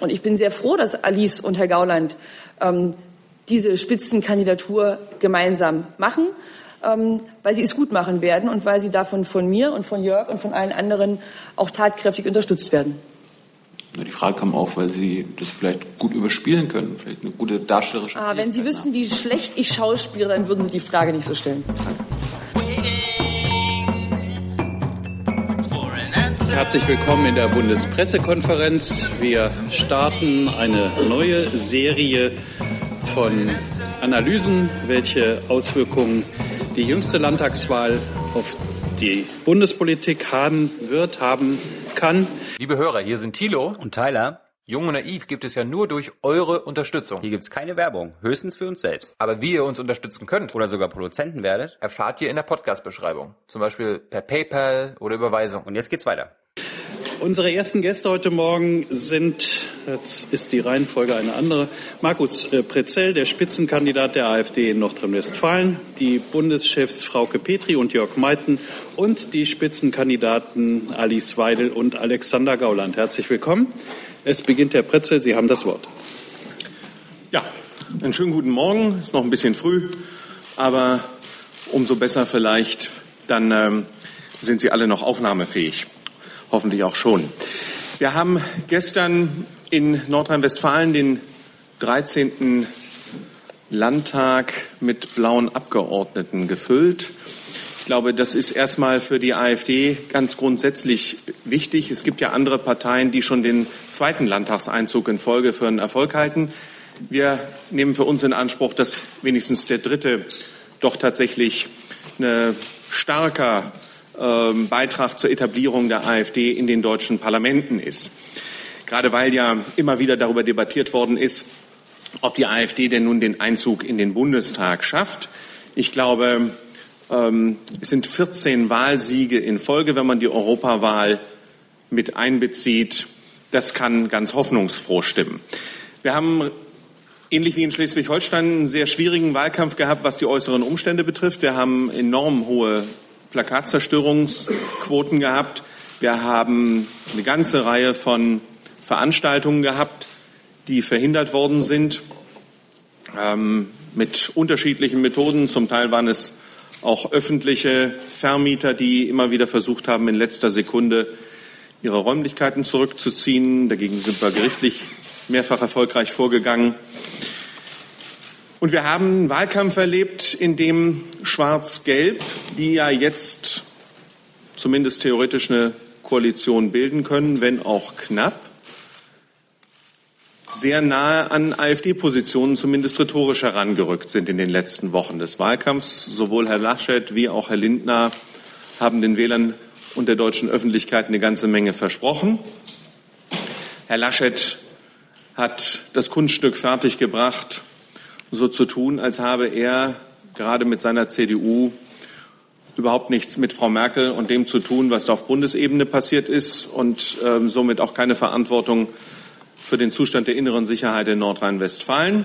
Und ich bin sehr froh, dass Alice und Herr Gauland ähm, diese Spitzenkandidatur gemeinsam machen, ähm, weil sie es gut machen werden und weil sie davon von mir und von Jörg und von allen anderen auch tatkräftig unterstützt werden. Die Frage kam auf, weil Sie das vielleicht gut überspielen können, vielleicht eine gute darstellerische. Ah, wenn Sie wüssten, wie schlecht ich schauspiele, dann würden Sie die Frage nicht so stellen. Herzlich willkommen in der Bundespressekonferenz. Wir starten eine neue Serie von Analysen, welche Auswirkungen die jüngste Landtagswahl auf die Bundespolitik haben wird, haben kann. Liebe Hörer, hier sind Thilo und Tyler. Jung und Naiv gibt es ja nur durch eure Unterstützung. Hier gibt es keine Werbung, höchstens für uns selbst. Aber wie ihr uns unterstützen könnt oder sogar Produzenten werdet, erfahrt ihr in der Podcast-Beschreibung. Zum Beispiel per PayPal oder Überweisung. Und jetzt geht's weiter. Unsere ersten Gäste heute Morgen sind, jetzt ist die Reihenfolge eine andere, Markus äh, Prezell, der Spitzenkandidat der AfD in Nordrhein-Westfalen, die Bundeschefs Frauke Petri und Jörg Meithen und die Spitzenkandidaten Alice Weidel und Alexander Gauland. Herzlich willkommen. Es beginnt Herr Pretzel, Sie haben das Wort. Ja, einen schönen guten Morgen. Es ist noch ein bisschen früh, aber umso besser vielleicht, dann ähm, sind Sie alle noch aufnahmefähig hoffentlich auch schon. Wir haben gestern in Nordrhein-Westfalen den 13. Landtag mit blauen Abgeordneten gefüllt. Ich glaube, das ist erstmal für die AfD ganz grundsätzlich wichtig. Es gibt ja andere Parteien, die schon den zweiten Landtagseinzug in Folge für einen Erfolg halten. Wir nehmen für uns in Anspruch, dass wenigstens der dritte doch tatsächlich eine starker ähm, Beitrag zur Etablierung der AfD in den deutschen Parlamenten ist. Gerade weil ja immer wieder darüber debattiert worden ist, ob die AfD denn nun den Einzug in den Bundestag schafft. Ich glaube, ähm, es sind 14 Wahlsiege in Folge, wenn man die Europawahl mit einbezieht. Das kann ganz hoffnungsfroh stimmen. Wir haben ähnlich wie in Schleswig-Holstein einen sehr schwierigen Wahlkampf gehabt, was die äußeren Umstände betrifft. Wir haben enorm hohe Plakatzerstörungsquoten gehabt. Wir haben eine ganze Reihe von Veranstaltungen gehabt, die verhindert worden sind, ähm, mit unterschiedlichen Methoden. Zum Teil waren es auch öffentliche Vermieter, die immer wieder versucht haben, in letzter Sekunde ihre Räumlichkeiten zurückzuziehen. Dagegen sind wir gerichtlich mehrfach erfolgreich vorgegangen. Und wir haben einen Wahlkampf erlebt, in dem Schwarz-Gelb, die ja jetzt zumindest theoretisch eine Koalition bilden können, wenn auch knapp, sehr nahe an AfD-Positionen zumindest rhetorisch herangerückt sind in den letzten Wochen des Wahlkampfs. Sowohl Herr Laschet wie auch Herr Lindner haben den Wählern und der deutschen Öffentlichkeit eine ganze Menge versprochen. Herr Laschet hat das Kunststück fertiggebracht, so zu tun, als habe er gerade mit seiner CDU überhaupt nichts mit Frau Merkel und dem zu tun, was da auf Bundesebene passiert ist und ähm, somit auch keine Verantwortung für den Zustand der inneren Sicherheit in Nordrhein-Westfalen.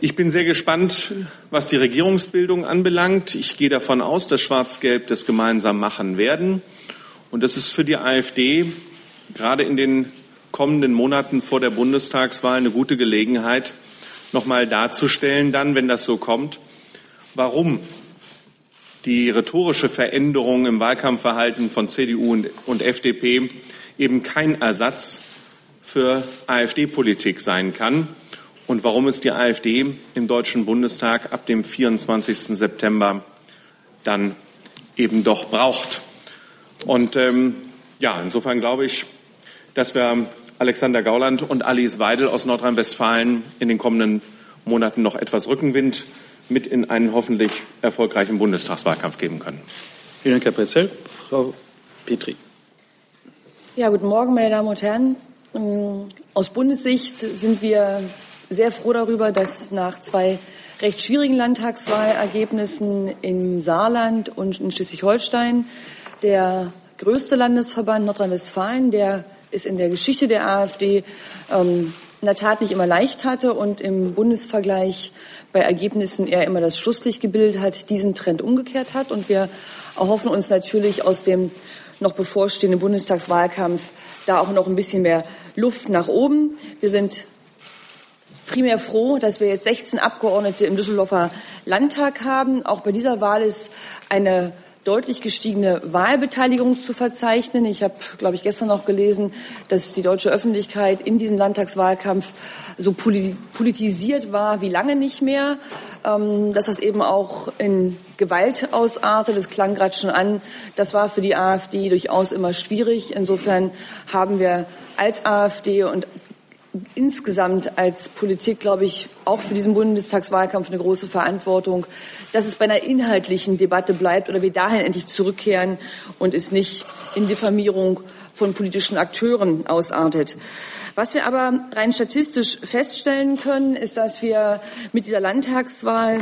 Ich bin sehr gespannt, was die Regierungsbildung anbelangt. Ich gehe davon aus, dass Schwarz-Gelb das gemeinsam machen werden. Und das ist für die AfD gerade in den kommenden Monaten vor der Bundestagswahl eine gute Gelegenheit, noch mal darzustellen, dann, wenn das so kommt, warum die rhetorische Veränderung im Wahlkampfverhalten von CDU und FDP eben kein Ersatz für AfD-Politik sein kann und warum es die AfD im Deutschen Bundestag ab dem 24. September dann eben doch braucht. Und ähm, ja, insofern glaube ich, dass wir Alexander Gauland und Alice Weidel aus Nordrhein-Westfalen in den kommenden Monaten noch etwas Rückenwind mit in einen hoffentlich erfolgreichen Bundestagswahlkampf geben können. Vielen Dank, Herr Pretzel. Frau Petri. Ja, guten Morgen, meine Damen und Herren. Ähm, aus Bundessicht sind wir sehr froh darüber, dass nach zwei recht schwierigen Landtagswahlergebnissen im Saarland und in Schleswig-Holstein der größte Landesverband Nordrhein-Westfalen, der ist in der Geschichte der AfD ähm, in der Tat nicht immer leicht hatte und im Bundesvergleich bei Ergebnissen eher immer das Schlusslicht gebildet hat, diesen Trend umgekehrt hat. Und wir erhoffen uns natürlich aus dem noch bevorstehenden Bundestagswahlkampf da auch noch ein bisschen mehr Luft nach oben. Wir sind primär froh, dass wir jetzt 16 Abgeordnete im Düsseldorfer Landtag haben. Auch bei dieser Wahl ist eine deutlich gestiegene Wahlbeteiligung zu verzeichnen. Ich habe, glaube ich, gestern noch gelesen, dass die deutsche Öffentlichkeit in diesem Landtagswahlkampf so politisiert war wie lange nicht mehr, ähm, dass das eben auch in Gewalt ausartet. Das klang gerade schon an. Das war für die AfD durchaus immer schwierig. Insofern haben wir als AfD und insgesamt als Politik, glaube ich, auch für diesen Bundestagswahlkampf eine große Verantwortung, dass es bei einer inhaltlichen Debatte bleibt oder wir dahin endlich zurückkehren und es nicht in Diffamierung von politischen Akteuren ausartet. Was wir aber rein statistisch feststellen können, ist, dass wir mit dieser Landtagswahl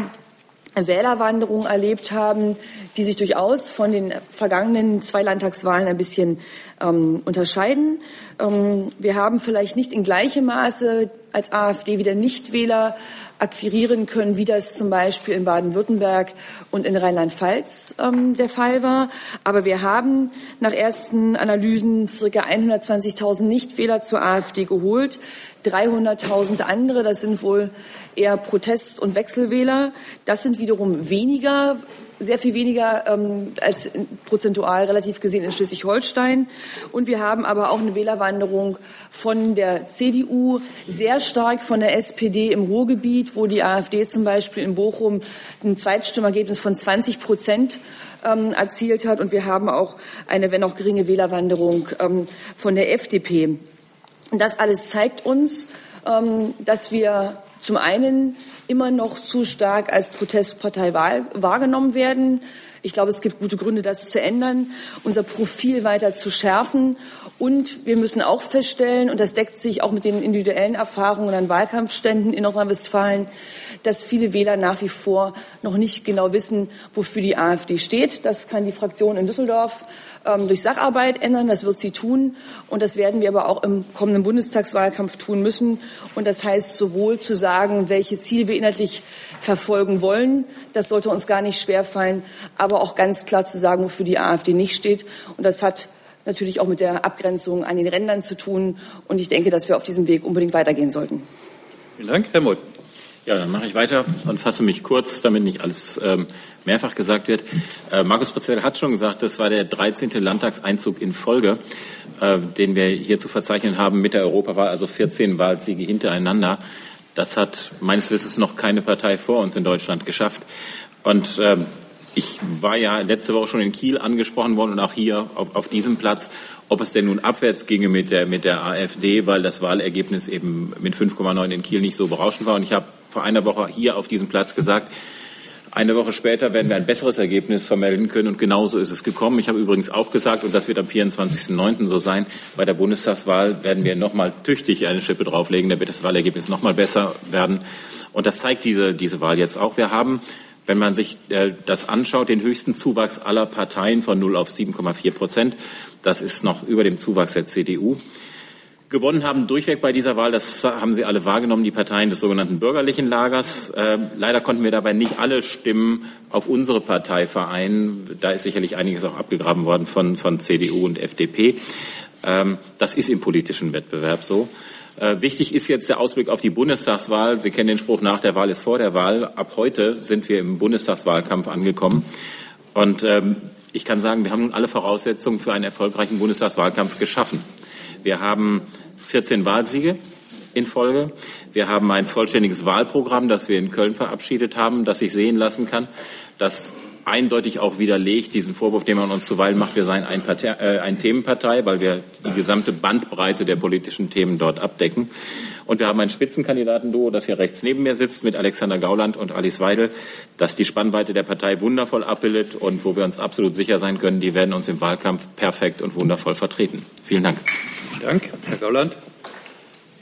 Wählerwanderung erlebt haben, die sich durchaus von den vergangenen zwei Landtagswahlen ein bisschen ähm, unterscheiden. Ähm, wir haben vielleicht nicht in gleichem Maße als AfD wieder Nichtwähler akquirieren können, wie das zum Beispiel in Baden-Württemberg und in Rheinland-Pfalz ähm, der Fall war. Aber wir haben nach ersten Analysen circa 120.000 Nichtwähler zur AfD geholt. 300.000 andere, das sind wohl eher Protest- und Wechselwähler. Das sind wiederum weniger sehr viel weniger ähm, als prozentual relativ gesehen in Schleswig-Holstein. Und wir haben aber auch eine Wählerwanderung von der CDU, sehr stark von der SPD im Ruhrgebiet, wo die AfD zum Beispiel in Bochum ein Zweitstimmergebnis von 20 Prozent ähm, erzielt hat. Und wir haben auch eine, wenn auch geringe Wählerwanderung ähm, von der FDP. Das alles zeigt uns, ähm, dass wir zum einen immer noch zu stark als Protestpartei wahrgenommen werden. Ich glaube, es gibt gute Gründe, das zu ändern, unser Profil weiter zu schärfen. Und wir müssen auch feststellen, und das deckt sich auch mit den individuellen Erfahrungen an Wahlkampfständen in Nordrhein-Westfalen, dass viele Wähler nach wie vor noch nicht genau wissen, wofür die AfD steht. Das kann die Fraktion in Düsseldorf ähm, durch Sacharbeit ändern. Das wird sie tun. Und das werden wir aber auch im kommenden Bundestagswahlkampf tun müssen. Und das heißt sowohl zu sagen, welche Ziele wir inhaltlich verfolgen wollen. Das sollte uns gar nicht schwerfallen. Aber auch ganz klar zu sagen, wofür die AfD nicht steht. Und das hat natürlich auch mit der Abgrenzung an den Rändern zu tun. Und ich denke, dass wir auf diesem Weg unbedingt weitergehen sollten. Vielen Dank, Herr Mutt. Ja, dann mache ich weiter und fasse mich kurz, damit nicht alles ähm, mehrfach gesagt wird. Äh, Markus Prezell hat schon gesagt, das war der 13. Landtagseinzug in Folge, äh, den wir hier zu verzeichnen haben mit der Europawahl, also 14 Wahlsiege hintereinander. Das hat meines Wissens noch keine Partei vor uns in Deutschland geschafft. Und äh, ich war ja letzte Woche schon in Kiel angesprochen worden und auch hier auf, auf diesem Platz, ob es denn nun abwärts ginge mit der, mit der AfD, weil das Wahlergebnis eben mit 5,9 in Kiel nicht so berauschend war. Und ich habe vor einer Woche hier auf diesem Platz gesagt, eine Woche später werden wir ein besseres Ergebnis vermelden können und genauso ist es gekommen. Ich habe übrigens auch gesagt, und das wird am 24.09. so sein, bei der Bundestagswahl werden wir nochmal tüchtig eine Schippe drauflegen, damit das Wahlergebnis nochmal besser werden. Und das zeigt diese, diese Wahl jetzt auch. Wir haben wenn man sich äh, das anschaut, den höchsten Zuwachs aller Parteien von 0 auf 7,4 Prozent. Das ist noch über dem Zuwachs der CDU. Gewonnen haben durchweg bei dieser Wahl, das haben Sie alle wahrgenommen, die Parteien des sogenannten bürgerlichen Lagers. Äh, leider konnten wir dabei nicht alle Stimmen auf unsere Partei vereinen. Da ist sicherlich einiges auch abgegraben worden von, von CDU und FDP. Ähm, das ist im politischen Wettbewerb so. Äh, wichtig ist jetzt der Ausblick auf die Bundestagswahl. Sie kennen den Spruch, nach der Wahl ist vor der Wahl. Ab heute sind wir im Bundestagswahlkampf angekommen. Und ähm, ich kann sagen, wir haben nun alle Voraussetzungen für einen erfolgreichen Bundestagswahlkampf geschaffen. Wir haben 14 Wahlsiege in Folge. Wir haben ein vollständiges Wahlprogramm, das wir in Köln verabschiedet haben, das sich sehen lassen kann, das eindeutig auch widerlegt diesen Vorwurf, den man uns zuweilen macht, wir seien ein, Partei, äh, ein Themenpartei, weil wir die gesamte Bandbreite der politischen Themen dort abdecken. Und wir haben ein Spitzenkandidatenduo, das hier rechts neben mir sitzt, mit Alexander Gauland und Alice Weidel, das die Spannweite der Partei wundervoll abbildet und wo wir uns absolut sicher sein können, die werden uns im Wahlkampf perfekt und wundervoll vertreten. Vielen Dank. Vielen Dank. Herr Gauland.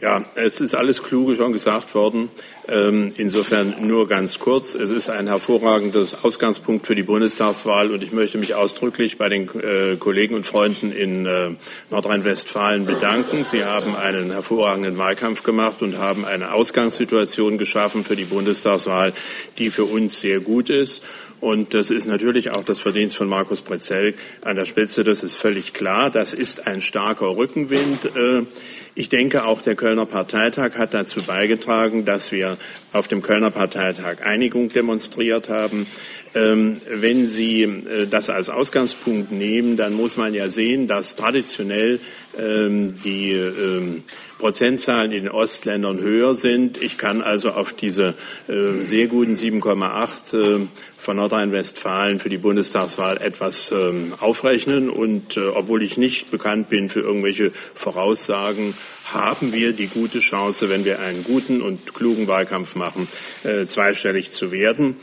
Ja, es ist alles Kluge schon gesagt worden. Ähm, insofern nur ganz kurz. Es ist ein hervorragendes Ausgangspunkt für die Bundestagswahl und ich möchte mich ausdrücklich bei den äh, Kollegen und Freunden in äh, Nordrhein-Westfalen bedanken. Sie haben einen hervorragenden Wahlkampf gemacht und haben eine Ausgangssituation geschaffen für die Bundestagswahl, die für uns sehr gut ist. Und das ist natürlich auch das Verdienst von Markus Prezell an der Spitze. Das ist völlig klar. Das ist ein starker Rückenwind. Äh, ich denke, auch der Kölner Parteitag hat dazu beigetragen, dass wir auf dem Kölner Parteitag Einigung demonstriert haben. Ähm, wenn Sie äh, das als Ausgangspunkt nehmen, dann muss man ja sehen, dass traditionell ähm, die ähm, Prozentzahlen in den Ostländern höher sind. Ich kann also auf diese sehr guten 7,8 äh, von Nordrhein-Westfalen für die Bundestagswahl etwas aufrechnen. Und äh, obwohl ich nicht bekannt bin für irgendwelche Voraussagen, haben wir die gute Chance, wenn wir einen guten und klugen Wahlkampf machen, äh, zweistellig zu werden.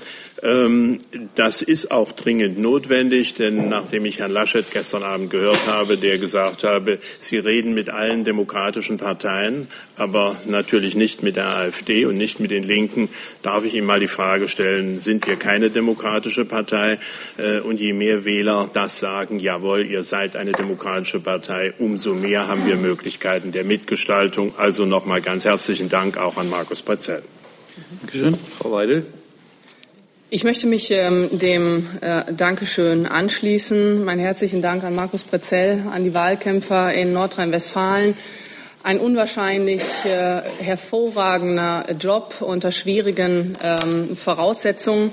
Ähm, das ist auch dringend notwendig, denn nachdem ich Herrn Laschet gestern Abend gehört habe, der gesagt habe, Sie reden mit allen demokratischen Parteien, aber natürlich nicht mit der AfD und nicht mit den Linken, darf ich ihm mal die Frage stellen, sind wir keine demokratische Partei? Äh, und je mehr Wähler das sagen, jawohl, ihr seid eine demokratische Partei, umso mehr haben wir Möglichkeiten der Mitgestaltung. Also nochmal ganz herzlichen Dank auch an Markus Prezell. Dankeschön. Frau Weidel. Ich möchte mich ähm, dem äh, Dankeschön anschließen. Meinen herzlichen Dank an Markus Prezell, an die Wahlkämpfer in Nordrhein-Westfalen. Ein unwahrscheinlich äh, hervorragender Job unter schwierigen ähm, Voraussetzungen.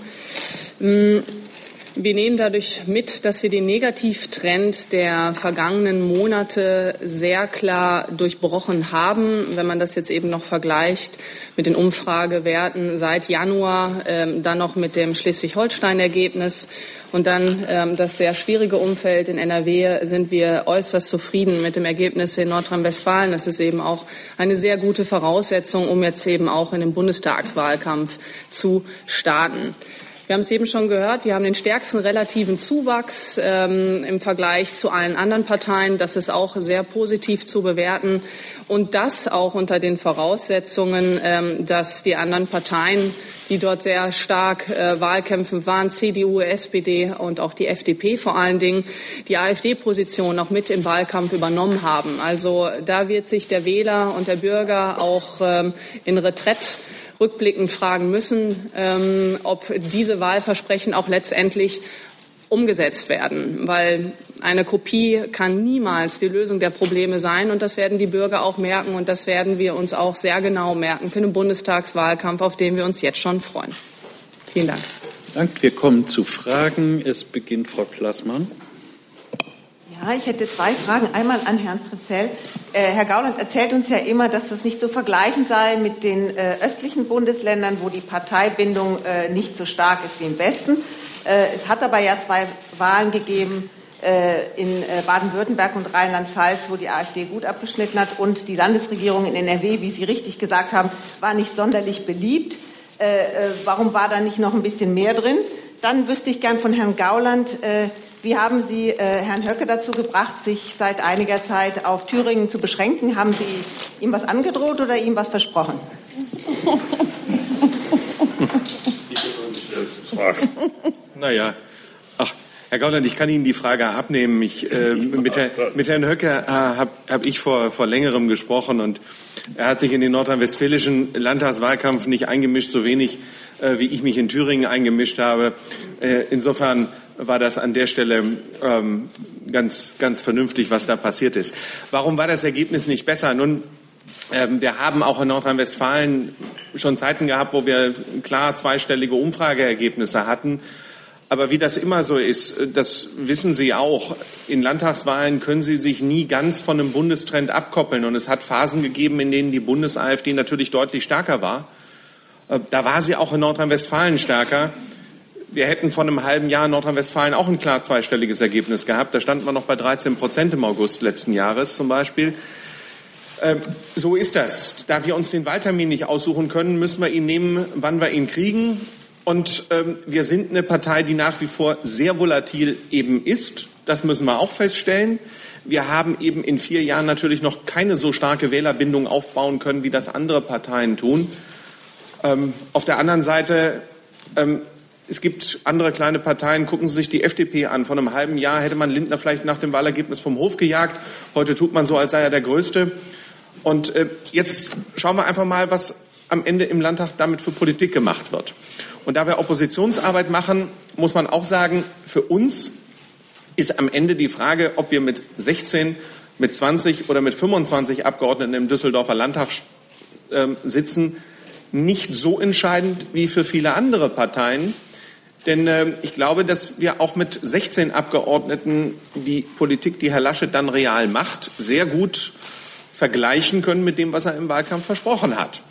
Wir nehmen dadurch mit, dass wir den Negativtrend der vergangenen Monate sehr klar durchbrochen haben. Wenn man das jetzt eben noch vergleicht mit den Umfragewerten seit Januar, ähm, dann noch mit dem Schleswig-Holstein-Ergebnis und dann ähm, das sehr schwierige Umfeld in NRW, sind wir äußerst zufrieden mit dem Ergebnis in Nordrhein-Westfalen. Das ist eben auch eine sehr gute Voraussetzung, um jetzt eben auch in den Bundestagswahlkampf zu starten. Wir haben es eben schon gehört, wir haben den stärksten relativen Zuwachs ähm, im Vergleich zu allen anderen Parteien. Das ist auch sehr positiv zu bewerten. Und das auch unter den Voraussetzungen, ähm, dass die anderen Parteien, die dort sehr stark äh, Wahlkämpfen waren, CDU, SPD und auch die FDP vor allen Dingen, die AfD-Position auch mit im Wahlkampf übernommen haben. Also da wird sich der Wähler und der Bürger auch ähm, in Retreat rückblickend fragen müssen, ähm, ob diese Wahlversprechen auch letztendlich umgesetzt werden, weil eine Kopie kann niemals die Lösung der Probleme sein und das werden die Bürger auch merken und das werden wir uns auch sehr genau merken für den Bundestagswahlkampf, auf den wir uns jetzt schon freuen. Vielen Dank. Dank. Wir kommen zu Fragen. Es beginnt Frau Klassmann. Ja, ich hätte zwei Fragen. Einmal an Herrn Prezell. Äh, Herr Gauland erzählt uns ja immer, dass das nicht zu vergleichen sei mit den äh, östlichen Bundesländern, wo die Parteibindung äh, nicht so stark ist wie im Westen. Äh, es hat aber ja zwei Wahlen gegeben äh, in äh, Baden-Württemberg und Rheinland-Pfalz, wo die AfD gut abgeschnitten hat. Und die Landesregierung in NRW, wie Sie richtig gesagt haben, war nicht sonderlich beliebt. warum war da nicht noch ein bisschen mehr drin? Dann wüsste ich gern von Herrn Gauland, wie haben Sie äh, Herrn Höcke dazu gebracht, sich seit einiger Zeit auf Thüringen zu beschränken? Haben Sie ihm was angedroht oder ihm was versprochen? naja, ach, Herr Gauland, ich kann Ihnen die Frage abnehmen. Ich, äh, mit, Herr, mit, Herrn Höcke äh, habe hab ich vor, vor längerem gesprochen und er hat sich in den nordrhein-westfälischen Landtagswahlkampf nicht eingemischt, so wenig äh, wie ich mich in Thüringen eingemischt habe. Äh, insofern war das an der Stelle ähm, ganz, ganz vernünftig, was da passiert ist. Warum war das Ergebnis nicht besser? Nun, ähm, wir haben auch in Nordrhein-Westfalen schon Zeiten gehabt, wo wir klar zweistellige Umfrageergebnisse hatten. Aber wie das immer so ist, das wissen Sie auch. In Landtagswahlen können Sie sich nie ganz von einem Bundestrend abkoppeln. Und es hat Phasen gegeben, in denen die Bundes-AfD natürlich deutlich stärker war. Äh, da war sie auch in Nordrhein-Westfalen stärker wir hätten vor einem halben Jahr in Nordrhein-Westfalen auch ein klar zweistelliges Ergebnis gehabt. Da standen wir noch bei 13 Prozent im August letzten Jahres zum Beispiel. Ähm, so ist das. Da wir uns den Wahltermin nicht aussuchen können, müssen wir ihn nehmen, wann wir ihn kriegen. Und ähm, wir sind eine Partei, die nach wie vor sehr volatil eben ist. Das müssen wir auch feststellen. Wir haben eben in vier Jahren natürlich noch keine so starke Wählerbindung aufbauen können, wie das andere Parteien tun. Ähm, auf der anderen Seite ähm, es gibt andere kleine Parteien. Gucken Sie sich die FDP an. Vor einem halben Jahr hätte man Lindner vielleicht nach dem Wahlergebnis vom Hof gejagt. Heute tut man so, als sei er der Größte. Und äh, jetzt schauen wir einfach mal, was am Ende im Landtag damit für Politik gemacht wird. Und da wir Oppositionsarbeit machen, muss man auch sagen, für uns ist am Ende die Frage, ob wir mit 16, mit 20 oder mit 25 Abgeordneten im Düsseldorfer Landtag äh, sitzen, nicht so entscheidend wie für viele andere Parteien. Denn äh, ich glaube, dass wir auch mit 16 Abgeordneten die Politik, die Herr Laschet dann real macht, sehr gut vergleichen können mit dem, was er im Wahlkampf versprochen hat.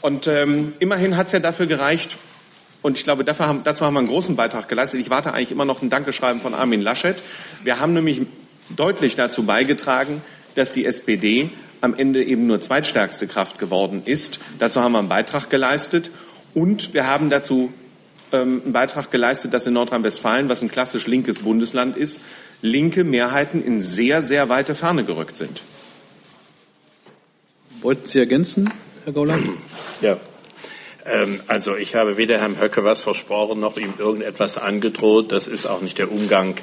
Und ähm, immerhin hat es ja dafür gereicht, und ich glaube, dafür haben, dazu haben wir einen großen Beitrag geleistet. Ich warte eigentlich immer noch ein Dankeschreiben von Armin Laschet. Wir haben nämlich deutlich dazu beigetragen, dass die SPD am Ende eben nur zweitstärkste Kraft geworden ist. Dazu haben wir einen Beitrag geleistet. Und wir haben dazu ähm, einen Beitrag geleistet, dass in Nordrhein-Westfalen, was ein klassisch linkes Bundesland ist, linke Mehrheiten in sehr, sehr weite Ferne gerückt sind. Wollten Sie ergänzen, Herr Gauland? Ja, also ich habe weder Herrn Höcke was versprochen noch ihm irgendetwas angedroht. Das ist auch nicht der Umgang,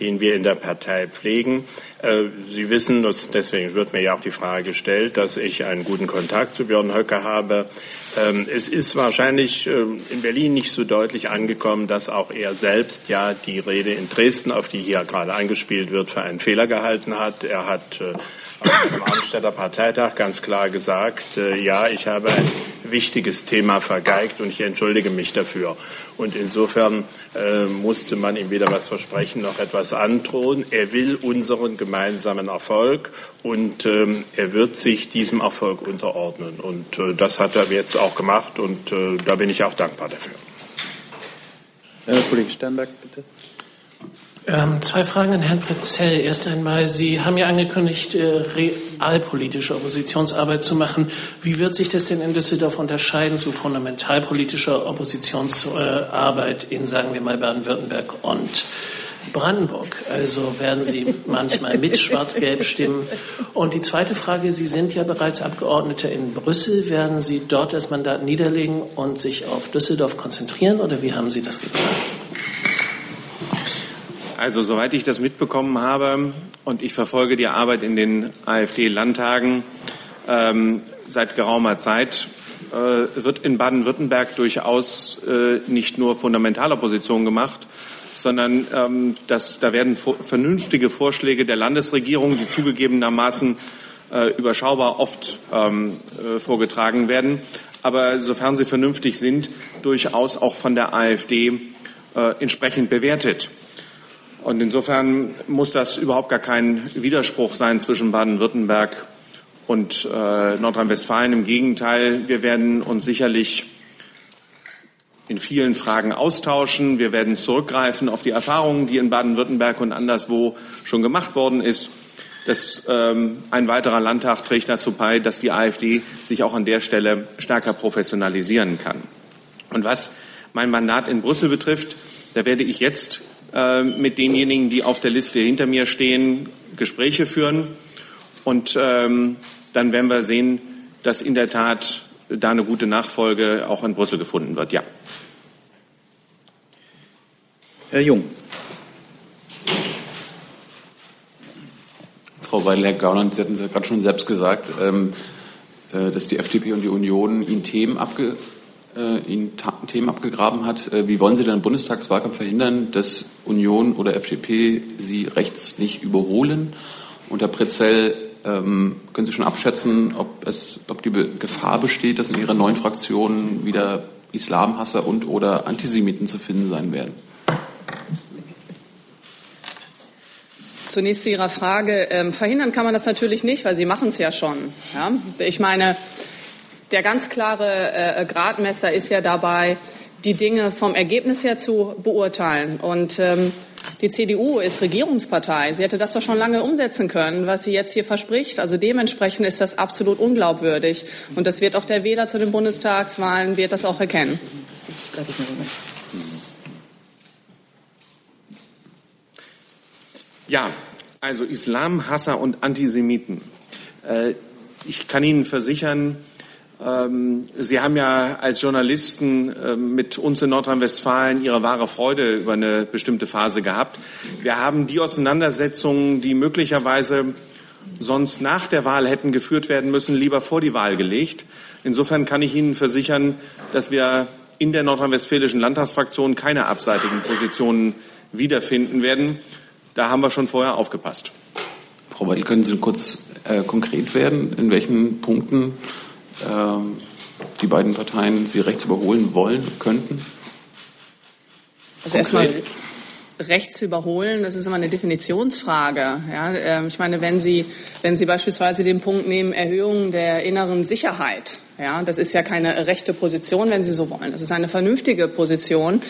den wir in der Partei pflegen. Äh, Sie wissen, deswegen wird mir ja auch die Frage gestellt, dass ich einen guten Kontakt zu Björn Höcke habe. Ähm, es ist wahrscheinlich ähm, in Berlin nicht so deutlich angekommen, dass auch er selbst ja die Rede in Dresden, auf die hier gerade angespielt wird, für einen Fehler gehalten hat. Er hat äh, am Arnstädter Parteitag ganz klar gesagt, äh, ja, ich habe ein wichtiges Thema vergeigt und ich entschuldige mich dafür. Und insofern äh, musste man ihm weder was versprechen noch etwas androhen. Er will unseren gemeinsamen Erfolg und ähm, er wird sich diesem Erfolg unterordnen. Und äh, das hat er jetzt auch gemacht und äh, da bin ich auch dankbar dafür. Herr Kollege Sternberg, bitte. Ähm, zwei Fragen an Herrn Prezell. Erst einmal, Sie haben ja angekündigt, äh, realpolitische Oppositionsarbeit zu machen. Wie wird sich das denn in Düsseldorf unterscheiden zu fundamentalpolitischer Oppositionsarbeit in, sagen wir mal, Baden-Württemberg und Brandenburg? Also werden Sie manchmal mit Schwarz-Gelb stimmen? Und die zweite Frage, Sie sind ja bereits Abgeordneter in Brüssel. Werden Sie dort das Mandat niederlegen und sich auf Düsseldorf konzentrieren oder wie haben Sie das geplant? Also soweit ich das mitbekommen habe und ich verfolge die Arbeit in den AfD-Landtagen ähm, seit geraumer Zeit, äh, wird in Baden-Württemberg durchaus äh, nicht nur Fundamentalopposition gemacht, sondern ähm, das, da werden vernünftige Vorschläge der Landesregierung, die zugegebenermaßen äh, überschaubar oft ähm, äh, vorgetragen werden, aber sofern sie vernünftig sind, durchaus auch von der AfD äh, entsprechend bewertet. Und insofern muss das überhaupt gar kein Widerspruch sein zwischen Baden-Württemberg und äh, Nordrhein-Westfalen. Im Gegenteil, wir werden uns sicherlich in vielen Fragen austauschen. Wir werden zurückgreifen auf die Erfahrungen, die in Baden-Württemberg und anderswo schon gemacht worden ist. Das, ähm, ein weiterer Landtag trägt dazu bei, dass die AfD sich auch an der Stelle stärker professionalisieren kann. Und was mein Mandat in Brüssel betrifft, da werde ich jetzt mit denjenigen, die auf der Liste hinter mir stehen, Gespräche führen. Und ähm, dann werden wir sehen, dass in der Tat da eine gute Nachfolge auch in Brüssel gefunden wird. Ja. Herr Jung. Frau Weidel, Herr Gauland, Sie hatten es ja gerade schon selbst gesagt, ähm, äh, dass die FDP und die Union Ihnen Themen abge äh, Ihnen Themen abgegraben hat. Äh, wie wollen Sie denn im Bundestagswahlkampf verhindern, dass Union oder FDP Sie rechts nicht überholen? Und Herr Pretzell, ähm, können Sie schon abschätzen, ob, es, ob die Gefahr besteht, dass in Ihrer neuen Fraktion wieder Islamhasser und oder Antisemiten zu finden sein werden? Zunächst zu Ihrer Frage. Ähm, verhindern kann man das natürlich nicht, weil Sie machen es ja schon. Ja? Ich meine, der ganz klare äh, Gradmesser ist ja dabei, die Dinge vom Ergebnis her zu beurteilen. Und ähm, die CDU ist Regierungspartei. Sie hätte das doch schon lange umsetzen können, was sie jetzt hier verspricht. Also dementsprechend ist das absolut unglaubwürdig. Und das wird auch der Wähler zu den Bundestagswahlen wird das auch erkennen. Ja, also Islamhasser und Antisemiten. Äh, ich kann Ihnen versichern, Sie haben ja als Journalisten ähm, mit uns in Nordrhein-Westfalen Ihre wahre Freude über eine bestimmte Phase gehabt. Wir haben die Auseinandersetzungen, die möglicherweise sonst nach der Wahl hätten geführt werden müssen, lieber vor die Wahl gelegt. Insofern kann ich Ihnen versichern, dass wir in der nordrhein-westfälischen Landtagsfraktion keine abseitigen Positionen wiederfinden werden. Da haben wir schon vorher aufgepasst. Frau Weidel, können Sie kurz äh, konkret werden, in welchen Punkten die beiden Parteien Sie rechts überholen wollen, könnten? Also erstmal rechts überholen, das ist immer eine Definitionsfrage. Ja, ähm, ich meine, wenn Sie, wenn Sie beispielsweise den Punkt nehmen, Erhöhung der inneren Sicherheit, ja, das ist ja keine rechte Position, wenn Sie so wollen. Das ist eine vernünftige Position,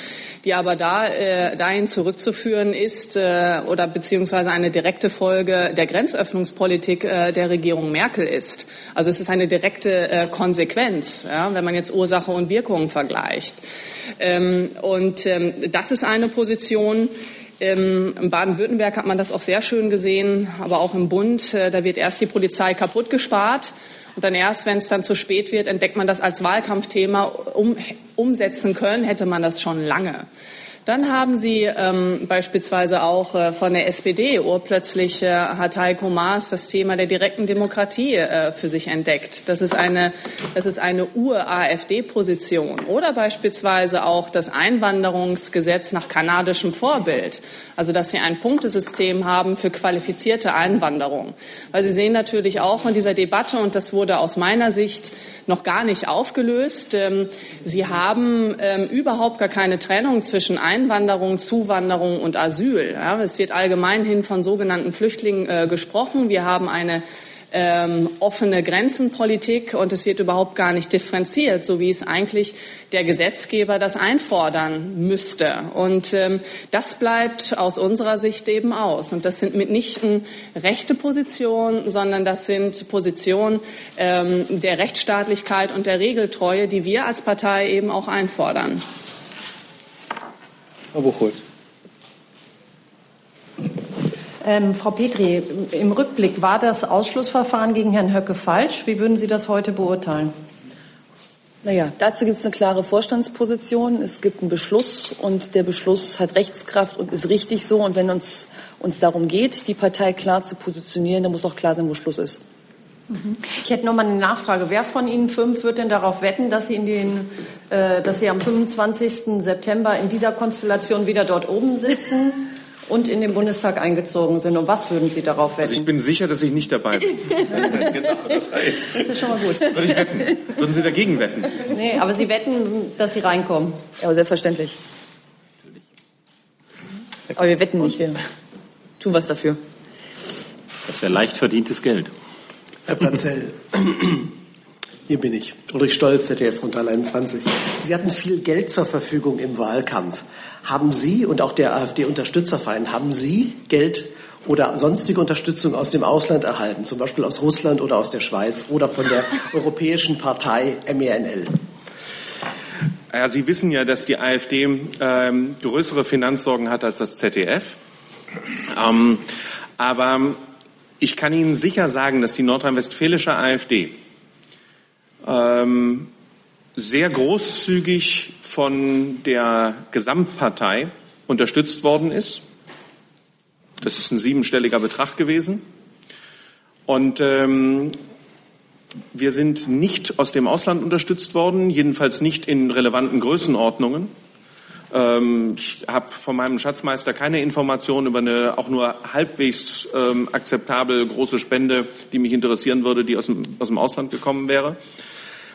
die aber da, äh, dahin zurückzuführen ist äh, oder beziehungsweise eine direkte Folge der Grenzöffnungspolitik äh, der Regierung Merkel ist. Also es ist eine direkte äh, Konsequenz, ja, wenn man jetzt Ursache und Wirkung vergleicht. Ähm, und ähm, das ist eine Position, ähm, in Baden-Württemberg hat man das auch sehr schön gesehen, aber auch im Bund. Äh, da wird erst die Polizei kaputt gespart und dann erst, wenn es dann zu spät wird, entdeckt man das als Wahlkampfthema. Um, umsetzen können hätte man das schon lange. Dann haben Sie ähm, beispielsweise auch äh, von der SPD urplötzlich äh, hat Heiko Maas das Thema der direkten Demokratie äh, für sich entdeckt. Das ist eine, das ist eine Ur-AfD-Position. Oder beispielsweise auch das Einwanderungsgesetz nach kanadischem Vorbild. Also dass Sie ein Punktesystem haben für qualifizierte Einwanderung. Weil Sie sehen natürlich auch in dieser Debatte, und das wurde aus meiner Sicht noch gar nicht aufgelöst. Ähm, Sie haben ähm, überhaupt gar keine Trennung zwischen Einwanderung, Zuwanderung und Asyl. Es wird allgemeinhin von sogenannten Flüchtlingen äh, gesprochen. Wir haben eine ähm, offene Grenzenpolitik und es wird überhaupt gar nicht differenziert, so wie es eigentlich der Gesetzgeber das einfordern müsste. Und ähm, das bleibt aus unserer Sicht eben aus. Und das sind mitnichten rechte Positionen, sondern das sind Positionen ähm, der Rechtsstaatlichkeit und der Regeltreue, die wir als Partei eben auch einfordern. Frau Buchholz. Ähm, Frau Petri, im Rückblick war das Ausschlussverfahren gegen Herrn Höcke falsch. Wie würden Sie das heute beurteilen? Naja, dazu gibt es eine klare Vorstandsposition. Es gibt einen Beschluss und der Beschluss hat Rechtskraft und ist richtig so. Und wenn uns, uns darum geht, die Partei klar zu positionieren, dann muss auch klar sein, wo Schluss ist. Mhm. Ich hätte noch mal eine Nachfrage. Wer von Ihnen fünf wird denn darauf wetten, dass Sie, in den, dass Sie am 25. September in dieser Konstellation wieder dort oben sitzen? und in den Bundestag eingezogen sind. Und was würden Sie darauf wetten? Also ich bin sicher, dass ich nicht dabei bin. genau, das heißt. Das ist schon mal gut. Würde ich wetten? Würden Sie dagegen wetten? Nee, aber Sie wetten, dass Sie reinkommen. Ja, selbstverständlich. Aber wir wetten nicht, wir tun was dafür. Das wäre leicht verdientes Geld. Herr Platzell, hier bin ich. Ulrich Stolz, ZDF Frontal 21. Sie hatten viel Geld zur Verfügung im Wahlkampf. Haben Sie und auch der AfD-Unterstützerverein, haben Sie Geld oder sonstige Unterstützung aus dem Ausland erhalten, zum Beispiel aus Russland oder aus der Schweiz oder von der Europäischen Partei MENL? Ja, Sie wissen ja, dass die AfD ähm, größere Finanzsorgen hat als das ZDF. Ähm, aber ich kann Ihnen sicher sagen, dass die nordrhein-westfälische AfD ähm, sehr großzügig von der Gesamtpartei unterstützt worden ist. Das ist ein siebenstelliger Betrag gewesen. Und ähm, wir sind nicht aus dem Ausland unterstützt worden, jedenfalls nicht in relevanten Größenordnungen. Ähm, ich habe von meinem Schatzmeister keine Informationen über eine auch nur halbwegs ähm, akzeptabel große Spende, die mich interessieren würde, die aus dem, aus dem Ausland gekommen wäre.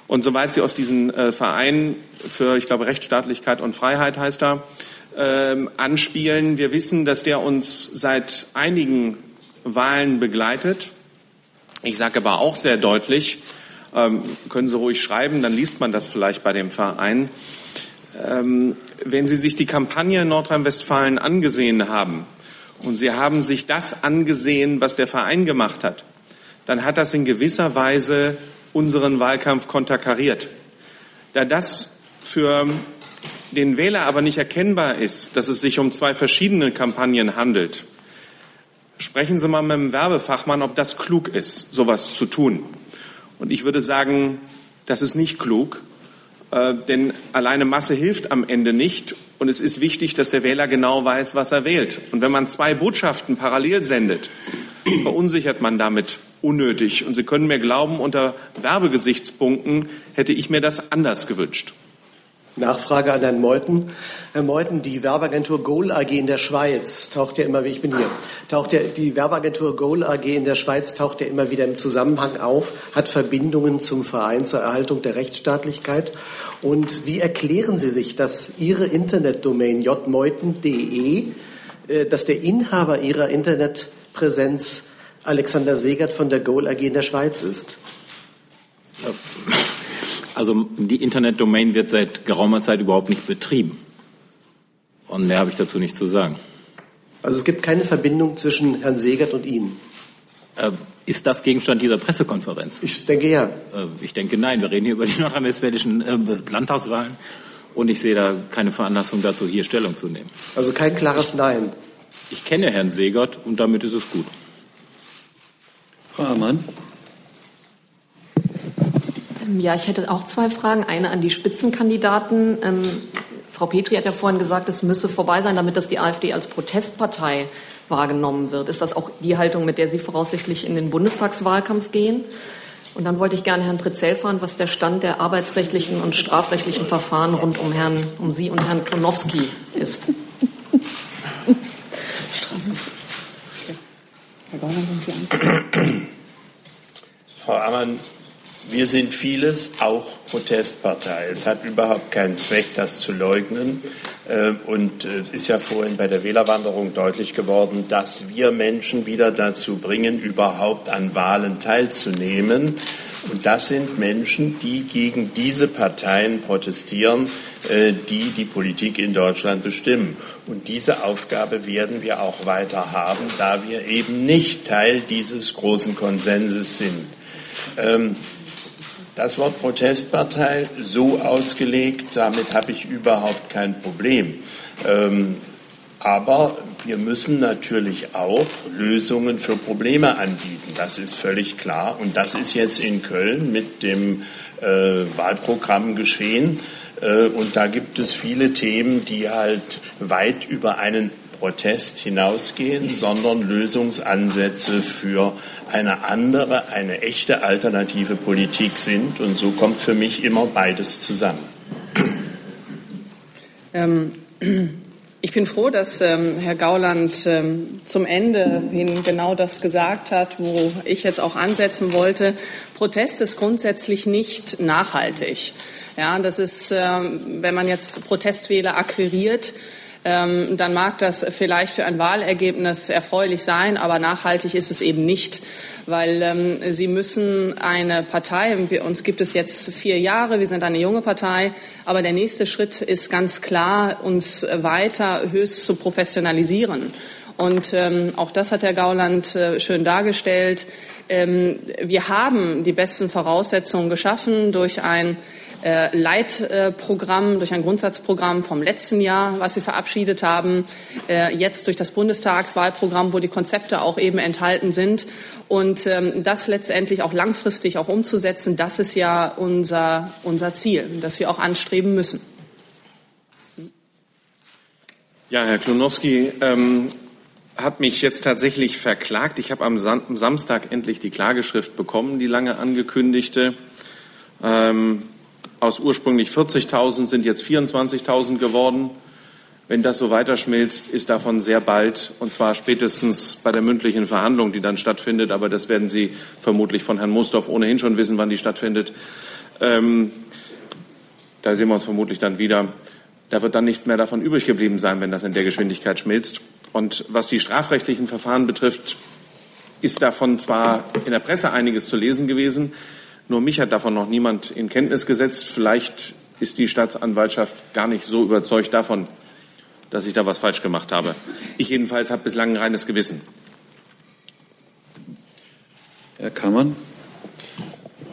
Und soweit Sie aus diesem äh, Verein für, ich glaube, Rechtsstaatlichkeit und Freiheit heißt er, ähm, anspielen, wir wissen, dass der uns seit einigen Wahlen begleitet. Ich sage aber auch sehr deutlich, ähm, können Sie ruhig schreiben, dann liest man das vielleicht bei dem Verein. Ähm, wenn Sie sich die Kampagne in Nordrhein-Westfalen angesehen haben und Sie haben sich das angesehen, was der Verein gemacht hat, dann hat das in gewisser Weise unseren Wahlkampf konterkariert. Da das für den Wähler aber nicht erkennbar ist, dass es sich um zwei verschiedene Kampagnen handelt, sprechen Sie mal mit dem Werbefachmann, ob das klug ist, sowas zu tun. Und ich würde sagen, das ist nicht klug, äh, denn alleine Masse hilft am Ende nicht. Und es ist wichtig, dass der Wähler genau weiß, was er wählt. Und wenn man zwei Botschaften parallel sendet, verunsichert man damit unnötig. Und Sie können mir glauben, unter Werbegesichtspunkten hätte ich mir das anders gewünscht. Nachfrage an Herrn Meuthen. Herr Meuthen, die Werbeagentur Goal AG in der Schweiz taucht ja immer, wie ich bin hier, taucht ja, die Werbeagentur Goal AG in der Schweiz taucht ja immer wieder im Zusammenhang auf, hat Verbindungen zum Verein zur Erhaltung der Rechtsstaatlichkeit. Und wie erklären Sie sich, dass Ihre Internetdomain jmeuthen.de, äh, dass der Inhaber Ihrer Internetpräsenz Alexander Segert von der Goal AG in der Schweiz ist? Also die Internetdomain wird seit geraumer Zeit überhaupt nicht betrieben. Und mehr habe ich dazu nicht zu sagen. Also es gibt keine Verbindung zwischen Herrn Segert und Ihnen? Äh, ist das Gegenstand dieser Pressekonferenz? Ich denke ja. Äh, ich denke nein. Wir reden hier über die nordrhein-westfälischen äh, Landtagswahlen und ich sehe da keine Veranlassung dazu, hier Stellung zu nehmen. Also kein klares Nein. Ich kenne Herrn Segert und damit ist es gut. Frau Amann. Ähm, ja, ich hätte auch zwei Fragen. Eine an die Spitzenkandidaten. Ähm, Frau Petri hat ja vorhin gesagt, es müsse vorbei sein, damit das die AfD als Protestpartei wahrgenommen wird. Ist das auch die Haltung, mit der Sie voraussichtlich in den Bundestagswahlkampf gehen? Und dann wollte ich gerne Herrn Pritzel fragen, was der Stand der arbeitsrechtlichen und strafrechtlichen Verfahren rund um, Herrn, um Sie und Herrn Klonowski ist. Frau Ammann, wir sind vieles, auch Protestpartei. Es hat überhaupt keinen Zweck, das zu leugnen. Äh, und äh, es ist ja vorhin bei der Wählerwanderung deutlich geworden, dass wir Menschen wieder dazu bringen, überhaupt an Wahlen teilzunehmen. Und das sind Menschen, die gegen diese Parteien protestieren, die die Politik in Deutschland bestimmen. Und diese Aufgabe werden wir auch weiter haben, da wir eben nicht Teil dieses großen Konsenses sind. Ähm, das Wort Protestpartei so ausgelegt, damit habe ich überhaupt kein Problem. Ähm, aber wir müssen natürlich auch Lösungen für Probleme anbieten. Das ist völlig klar. Und das ist jetzt in Köln mit dem äh, Wahlprogramm geschehen. Äh, und da gibt es viele Themen, die halt weit über einen Protest hinausgehen, sondern Lösungsansätze für eine andere, eine echte alternative Politik sind. Und so kommt für mich immer beides zusammen. Ähm, ich bin froh, dass ähm, Herr Gauland ähm, zum Ende hin genau das gesagt hat, wo ich jetzt auch ansetzen wollte. Protest ist grundsätzlich nicht nachhaltig. Ja, das ist, ähm, wenn man jetzt Protestwähler akquiriert, ähm, dann mag das vielleicht für ein Wahlergebnis erfreulich sein, aber nachhaltig ist es eben nicht, weil ähm, Sie müssen eine Partei, wir, uns gibt es jetzt vier Jahre, wir sind eine junge Partei, aber der nächste Schritt ist ganz klar, uns weiter höchst zu professionalisieren. Und ähm, auch das hat Herr Gauland äh, schön dargestellt. Ähm, wir haben die besten Voraussetzungen geschaffen durch ein Leitprogramm, durch ein Grundsatzprogramm vom letzten Jahr, was Sie verabschiedet haben, äh, jetzt durch das Bundestagswahlprogramm, wo die Konzepte auch eben enthalten sind. Und ähm, das letztendlich auch langfristig auch umzusetzen, das ist ja unser, unser Ziel, das wir auch anstreben müssen. Ja, Herr Klonowski, ähm, hat mich jetzt tatsächlich verklagt. Ich habe am Samstag endlich die Klageschrift bekommen, die lange angekündigte. Ähm, aus ursprünglich 40.000 sind jetzt 24.000 geworden. Wenn das so weiterschmilzt, ist davon sehr bald, und zwar spätestens bei der mündlichen Verhandlung, die dann stattfindet, aber das werden Sie vermutlich von Herrn Mosdorf ohnehin schon wissen, wann die stattfindet. Ähm, da sehen wir uns vermutlich dann wieder. Da wird dann nichts mehr davon übrig geblieben sein, wenn das in der Geschwindigkeit schmilzt. Und was die strafrechtlichen Verfahren betrifft, ist davon zwar in der Presse einiges zu lesen gewesen, nur mich hat davon noch niemand in Kenntnis gesetzt. Vielleicht ist die Staatsanwaltschaft gar nicht so überzeugt davon, dass ich da was falsch gemacht habe. Ich jedenfalls habe bislang ein reines Gewissen. Herr Kammern.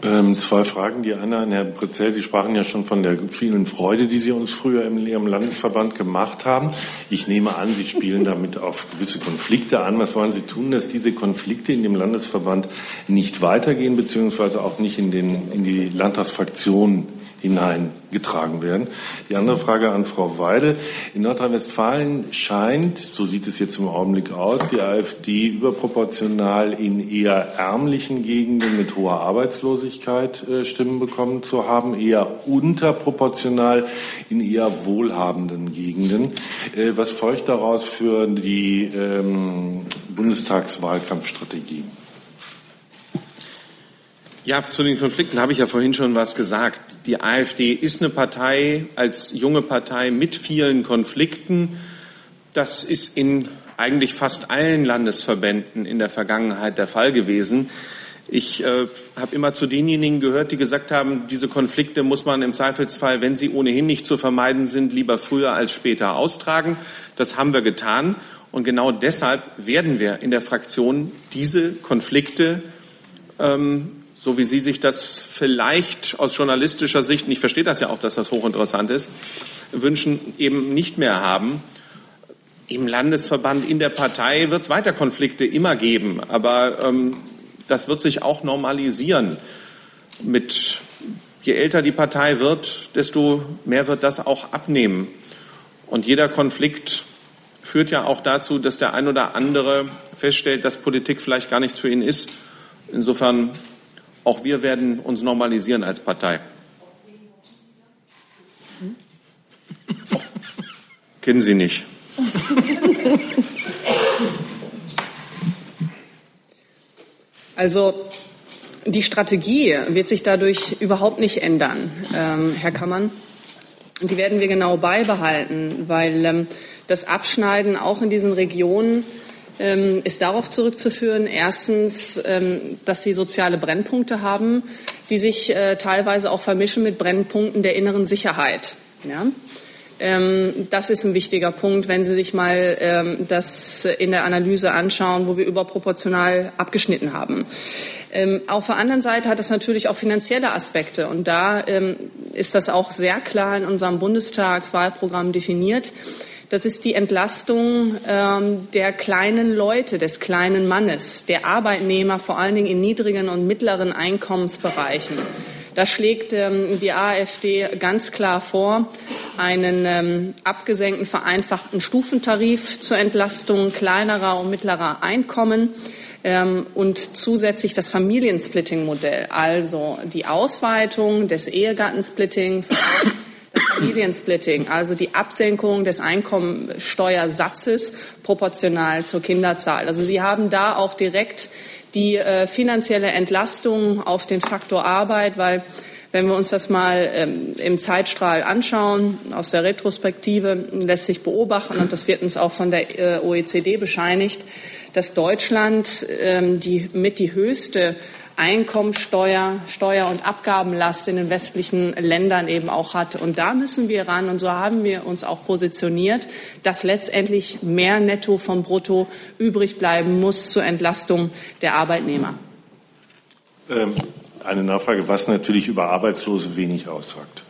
Ähm, zwei Fragen. Die eine an Herrn Prezell. Sie sprachen ja schon von der vielen Freude, die Sie uns früher in Ihrem Landesverband gemacht haben. Ich nehme an, Sie spielen damit auf gewisse Konflikte an. Was wollen Sie tun, dass diese Konflikte in dem Landesverband nicht weitergehen, beziehungsweise auch nicht in, den, in die Landtagsfraktion hineingetragen werden. Die andere Frage an Frau Weidel. In Nordrhein-Westfalen scheint, so sieht es jetzt im Augenblick aus, die AfD überproportional in eher ärmlichen Gegenden mit hoher Arbeitslosigkeit äh, Stimmen bekommen zu haben, eher unterproportional in eher wohlhabenden Gegenden. Äh, was folgt daraus für die ähm, Bundestagswahlkampfstrategie? Ja, zu den Konflikten habe ich ja vorhin schon was gesagt. Die AfD ist eine Partei als junge Partei mit vielen Konflikten. Das ist in eigentlich fast allen Landesverbänden in der Vergangenheit der Fall gewesen. Ich äh, habe immer zu denjenigen gehört, die gesagt haben, diese Konflikte muss man im Zweifelsfall, wenn sie ohnehin nicht zu vermeiden sind, lieber früher als später austragen. Das haben wir getan. Und genau deshalb werden wir in der Fraktion diese Konflikte ähm, so wie Sie sich das vielleicht aus journalistischer Sicht, und ich verstehe das ja auch, dass das hochinteressant ist, wünschen, eben nicht mehr haben. Im Landesverband, in der Partei wird es weiter Konflikte immer geben, aber ähm, das wird sich auch normalisieren. Mit je älter die Partei wird, desto mehr wird das auch abnehmen. Und jeder Konflikt führt ja auch dazu, dass der ein oder andere feststellt, dass Politik vielleicht gar nichts für ihn ist. Insofern auch wir werden uns normalisieren als Partei. Kennen Sie nicht. Also die Strategie wird sich dadurch überhaupt nicht ändern, ähm, Herr Kammern. Die werden wir genau beibehalten, weil ähm, das Abschneiden auch in diesen Regionen ähm, ist darauf zurückzuführen, erstens, ähm, dass sie soziale Brennpunkte haben, die sich äh, teilweise auch vermischen mit Brennpunkten der inneren Sicherheit. Ja? Ähm, das ist ein wichtiger Punkt, wenn Sie sich mal das in der Analyse anschauen, wo wir überproportional abgeschnitten haben. auf der anderen Seite hat das natürlich auch finanzielle Aspekte. Und da ist das auch sehr klar in unserem Bundestagswahlprogramm definiert. Das ist die Entlastung ähm, der kleinen Leute, des kleinen Mannes, der Arbeitnehmer, vor allen Dingen in niedrigen und mittleren Einkommensbereichen. Da schlägt ähm, die AfD ganz klar vor, einen ähm, abgesenkten, vereinfachten Stufentarif zur Entlastung kleinerer und mittlerer Einkommen ähm, und zusätzlich das Familiensplitting-Modell, also die Ausweitung des Ehegattensplittings Familiensplitting, also die Absenkung des Einkommensteuersatzes proportional zur Kinderzahl. Also Sie haben da auch direkt die äh, finanzielle Entlastung auf den Faktor Arbeit, weil wenn wir uns das mal ähm, im Zeitstrahl anschauen, aus der Retrospektive lässt sich beobachten, und das wird uns auch von der äh, OECD bescheinigt, dass Deutschland ähm, die mit die höchste Einkommensteuer, Steuer- und Abgabenlast in den westlichen Ländern eben auch hat. Und da müssen wir ran. Und so haben wir uns auch positioniert, dass letztendlich mehr Netto vom Brutto übrig bleiben muss zur Entlastung der Arbeitnehmer. Ähm, eine Nachfrage, was natürlich über Arbeitslose wenig aussagt.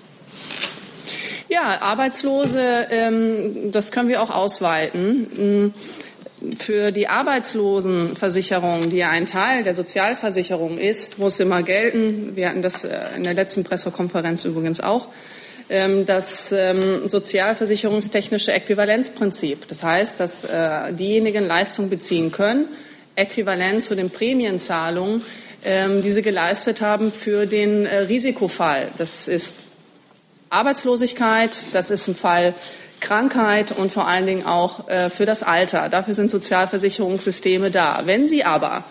Ja, Arbeitslose, ähm, das können wir auch ausweiten für die Arbeitslosenversicherung, die ja ein Teil der Sozialversicherung ist, muss immer gelten, wir hatten das äh, in der letzten Pressekonferenz übrigens auch, ähm, das ähm, sozialversicherungstechnische Äquivalenzprinzip. Das heißt, dass äh, diejenigen Leistungen beziehen können, äquivalent zu den Prämienzahlungen, ähm, die sie geleistet haben für den äh, Risikofall. Das ist Arbeitslosigkeit, das ist ein Fall Krankheit und vor allen Dingen auch äh, für das Alter. Dafür sind Sozialversicherungssysteme da. Wenn Sie aber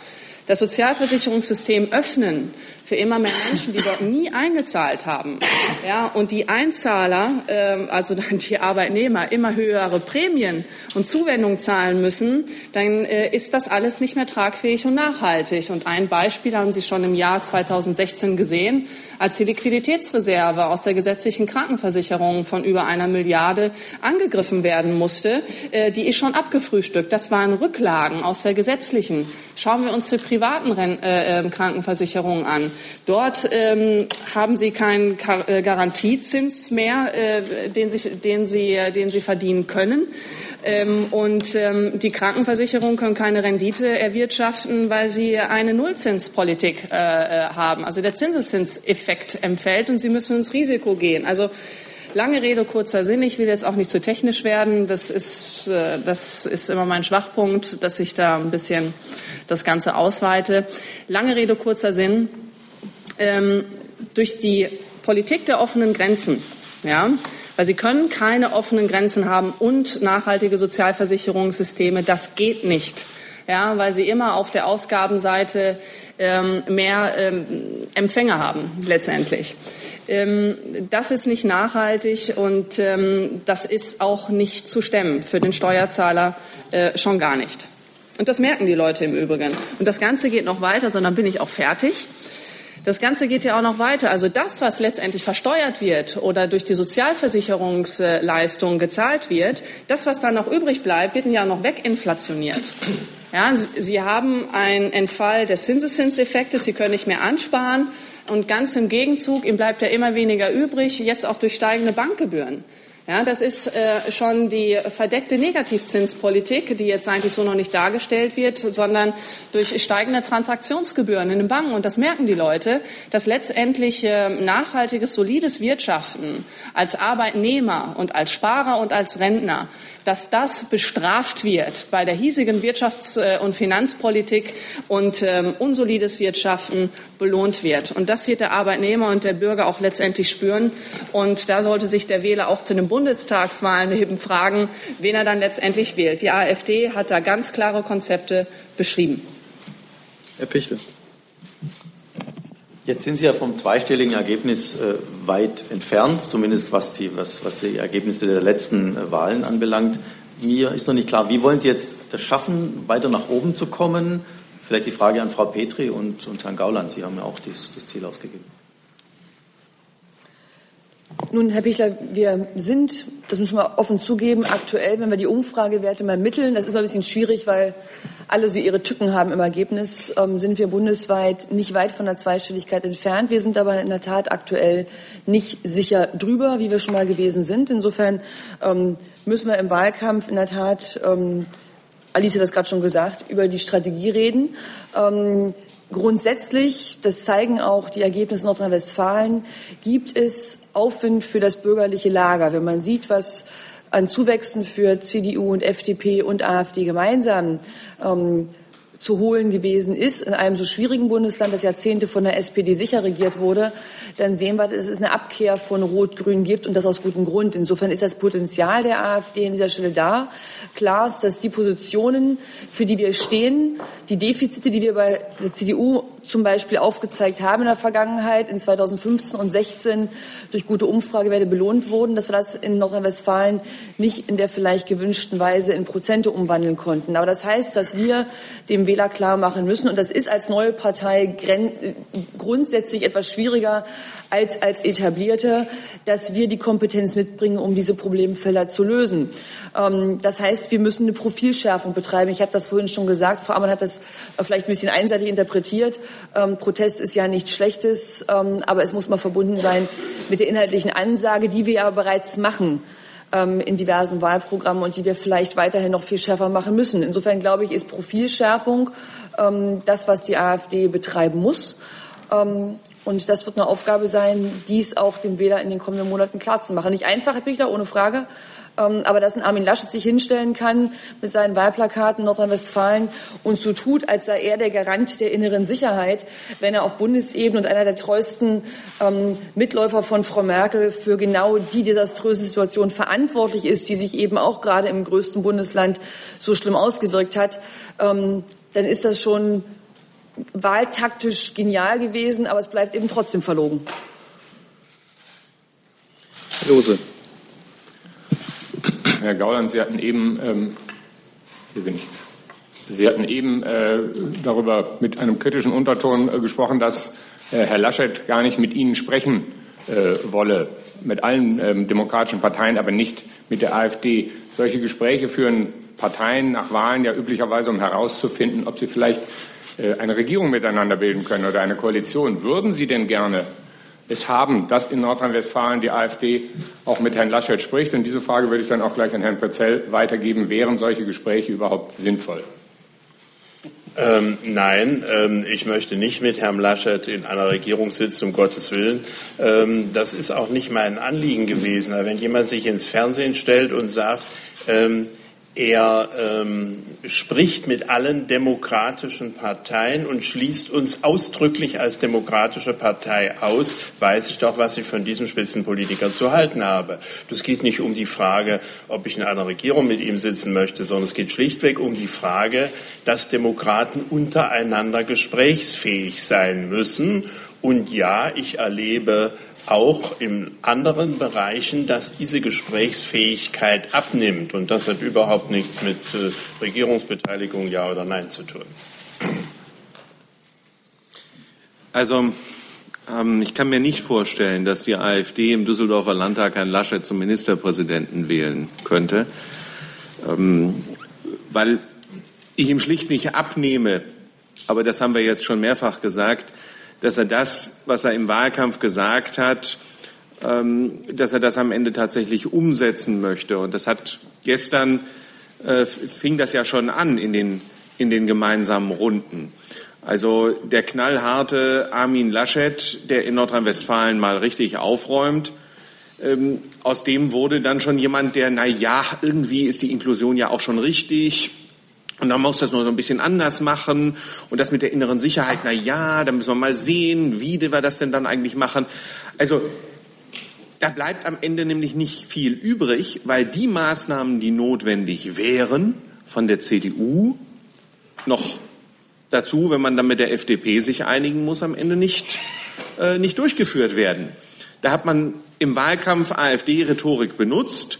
das Sozialversicherungssystem öffnen für immer mehr Menschen, die dort nie eingezahlt haben, ja, und die Einzahler, äh, also dann die Arbeitnehmer, immer höhere Prämien und Zuwendungen zahlen müssen, dann äh, ist das alles nicht mehr tragfähig und nachhaltig. Und ein Beispiel haben Sie schon im Jahr 2016 gesehen, als die Liquiditätsreserve aus der gesetzlichen Krankenversicherung von über einer Milliarde angegriffen werden musste. Äh, die ist schon abgefrühstückt. Das waren Rücklagen aus der gesetzlichen. Schauen wir uns die privaten Ren äh, ähm, Krankenversicherungen an. Dort ähm, haben Sie keinen äh, Garantiezins mehr, äh, den, Sie, den, Sie, den Sie verdienen können. Ähm, und ähm, die Krankenversicherungen können keine Rendite erwirtschaften, weil sie eine Nullzinspolitik äh, äh, haben. Also der Zinseszinseffekt empfällt und sie müssen ins Risiko gehen. Also Lange Rede, kurzer Sinn. Ich will jetzt auch nicht zu technisch werden. Das ist, äh, das ist immer mein Schwachpunkt, dass ich da ein bisschen das Ganze ausweite. Lange Rede, kurzer Sinn. Ähm, durch die Politik der offenen Grenzen, ja, weil sie können keine offenen Grenzen haben und nachhaltige Sozialversicherungssysteme. Das geht nicht, ja, weil sie immer auf der Ausgabenseite ähm, mehr ähm, Empfänger haben letztendlich. Ähm, das ist nicht nachhaltig und ähm, das ist auch nicht zu stemmen für den Steuerzahler äh, schon gar nicht. Und das merken die Leute im Übrigen. Und das Ganze geht noch weiter, sondern bin ich auch fertig. Das Ganze geht ja auch noch weiter. Also das, was letztendlich versteuert wird oder durch die Sozialversicherungsleistungen gezahlt wird, das, was dann noch übrig bleibt, wird ja noch weginflationiert. Ja, Sie haben einen Entfall des Zinseszinseffektes, Sie können nicht mehr ansparen. Und ganz im Gegenzug, ihm bleibt ja immer weniger übrig, jetzt auch durch steigende Bankgebühren. Ja, das ist äh, schon die verdeckte Negativzinspolitik, die jetzt eigentlich so noch nicht dargestellt wird, sondern durch steigende Transaktionsgebühren in den Banken. Und das merken die Leute, dass letztendlich äh, nachhaltiges, solides Wirtschaften als Arbeitnehmer und als Sparer und als Rentner dass das bestraft wird bei der hiesigen Wirtschafts- äh, und Finanzpolitik und ähm, unsolides Wirtschaften belohnt wird. Und das wird der Arbeitnehmer und der Bürger auch letztendlich spüren. Und da sollte sich der Wähler auch zu den Bundestagswahlen eben fragen, wen er dann letztendlich wählt. Die AfD hat da ganz klare Konzepte beschrieben. Herr Pichel. Jetzt sind Sie ja vom zweistelligen Ergebnis äh, weit entfernt, zumindest was die, was, was die Ergebnisse der letzten äh, Wahlen anbelangt. Mir ist noch nicht klar, wie wollen Sie jetzt das schaffen, weiter nach oben zu kommen? Vielleicht die Frage an Frau Petri und, und Herrn Gauland. Sie haben ja auch dies, das Ziel ausgegeben. Nun, Herr Pichler, wir sind, das müssen wir offen zugeben, aktuell, wenn wir die Umfragewerte mal mitteln, das ist mal ein bisschen schwierig, weil alle so ihre Tücken haben im Ergebnis, ähm, sind wir bundesweit nicht weit von der Zweistelligkeit entfernt. Wir sind aber in der Tat aktuell nicht sicher drüber, wie wir schon mal gewesen sind. Insofern ähm, müssen wir im Wahlkampf in der Tat, ähm, Alice hat das gerade schon gesagt, über die Strategie reden. Ähm, Grundsätzlich, das zeigen auch die Ergebnisse Nordrhein-Westfalen, gibt es Aufwind für das bürgerliche Lager. Wenn man sieht, was an Zuwächsen für CDU und FDP und AfD gemeinsam ähm, zu holen gewesen ist in einem so schwierigen Bundesland, das Jahrzehnte von der SPD sicher regiert wurde, dann sehen wir, dass es eine Abkehr von Rot-Grün gibt und das aus gutem Grund. Insofern ist das Potenzial der AfD an dieser Stelle da. Klar ist, dass die Positionen, für die wir stehen, die Defizite, die wir bei der CDU zum Beispiel aufgezeigt haben in der Vergangenheit, in 2015 und 16 durch gute Umfragewerte belohnt wurden, dass wir das in Nordrhein-Westfalen nicht in der vielleicht gewünschten Weise in Prozente umwandeln konnten. Aber das heißt, dass wir dem Wähler klar machen müssen, und das ist als neue Partei grundsätzlich etwas schwieriger als als etablierte, dass wir die Kompetenz mitbringen, um diese Problemfelder zu lösen. Ähm, das heißt, wir müssen eine Profilschärfung betreiben. Ich habe das vorhin schon gesagt. Frau Ammann hat das vielleicht ein bisschen einseitig interpretiert. Ähm, Protest ist ja nichts Schlechtes, ähm, aber es muss mal verbunden sein mit der inhaltlichen Ansage, die wir aber bereits machen in diversen Wahlprogrammen und die wir vielleicht weiterhin noch viel schärfer machen müssen. Insofern glaube ich, ist Profilschärfung das, was die AfD betreiben muss. Und das wird eine Aufgabe sein, dies auch dem Wähler in den kommenden Monaten klarzumachen. Nicht einfach, Herr Pichler, ohne Frage. Ähm, aber dass ein Armin Laschet sich hinstellen kann mit seinen Wahlplakaten Nordrhein-Westfalen und so tut, als sei er der Garant der inneren Sicherheit, wenn er auf Bundesebene und einer der treuesten ähm, Mitläufer von Frau Merkel für genau die desaströse Situation verantwortlich ist, die sich eben auch gerade im größten Bundesland so schlimm ausgewirkt hat, ähm, dann ist das schon wahltaktisch genial gewesen, aber es bleibt eben trotzdem verlogen. Lose. Herr Gauland, Sie hatten eben, ähm, hier bin ich, Sie hatten eben äh, darüber mit einem kritischen Unterton äh, gesprochen, dass äh, Herr Laschet gar nicht mit Ihnen sprechen äh, wolle, mit allen ähm, demokratischen Parteien, aber nicht mit der AfD. Solche Gespräche führen Parteien nach Wahlen ja üblicherweise, um herauszufinden, ob sie vielleicht äh, eine Regierung miteinander bilden können oder eine Koalition. Würden Sie denn gerne es haben, dass in Nordrhein-Westfalen die AfD auch mit Herrn Laschet spricht. Und diese Frage würde ich dann auch gleich an Herrn Prezell weitergeben. Wären solche Gespräche überhaupt sinnvoll? Ähm, nein, ähm, ich möchte nicht mit Herrn Laschet in einer Regierung sitzen, um Gottes Willen. Ähm, das ist auch nicht mein Anliegen gewesen. Aber wenn jemand sich ins Fernsehen stellt und sagt, ähm, er ähm, spricht mit allen demokratischen Parteien und schließt uns ausdrücklich als demokratische Partei aus, weiß ich doch, was ich von diesem Spitzenpolitiker zu halten habe. Das geht nicht um die Frage, ob ich in einer Regierung mit ihm sitzen möchte, sondern es geht schlichtweg um die Frage, dass Demokraten untereinander gesprächsfähig sein müssen. Und ja, ich erlebe auch in anderen Bereichen, dass diese Gesprächsfähigkeit abnimmt. Und das hat überhaupt nichts mit äh, Regierungsbeteiligung, ja oder nein zu tun. Also ähm, ich kann mir nicht vorstellen, dass die AfD im Düsseldorfer Landtag Herrn Laschet zum Ministerpräsidenten wählen könnte, ähm, weil ich ihm schlicht nicht abnehme, aber das haben wir jetzt schon mehrfach gesagt, dass er das, was er im Wahlkampf gesagt hat, ähm, dass er das am Ende tatsächlich umsetzen möchte. Und das hat gestern äh, fing das ja schon an in den, in den gemeinsamen Runden. Also der knallharte Armin Laschet, der in Nordrhein-Westfalen mal richtig aufräumt, ähm, aus dem wurde dann schon jemand, der, na ja, irgendwie ist die Inklusion ja auch schon richtig. Und dann muss das nur so ein bisschen anders machen. Und das mit der inneren Sicherheit, na ja, da müssen wir mal sehen, wie wir das denn dann eigentlich machen. Also, da bleibt am Ende nämlich nicht viel übrig, weil die Maßnahmen, die notwendig wären, von der CDU noch dazu, wenn man dann mit der FDP sich einigen muss, am Ende nicht, äh, nicht durchgeführt werden. Da hat man im Wahlkampf AfD-Rhetorik benutzt.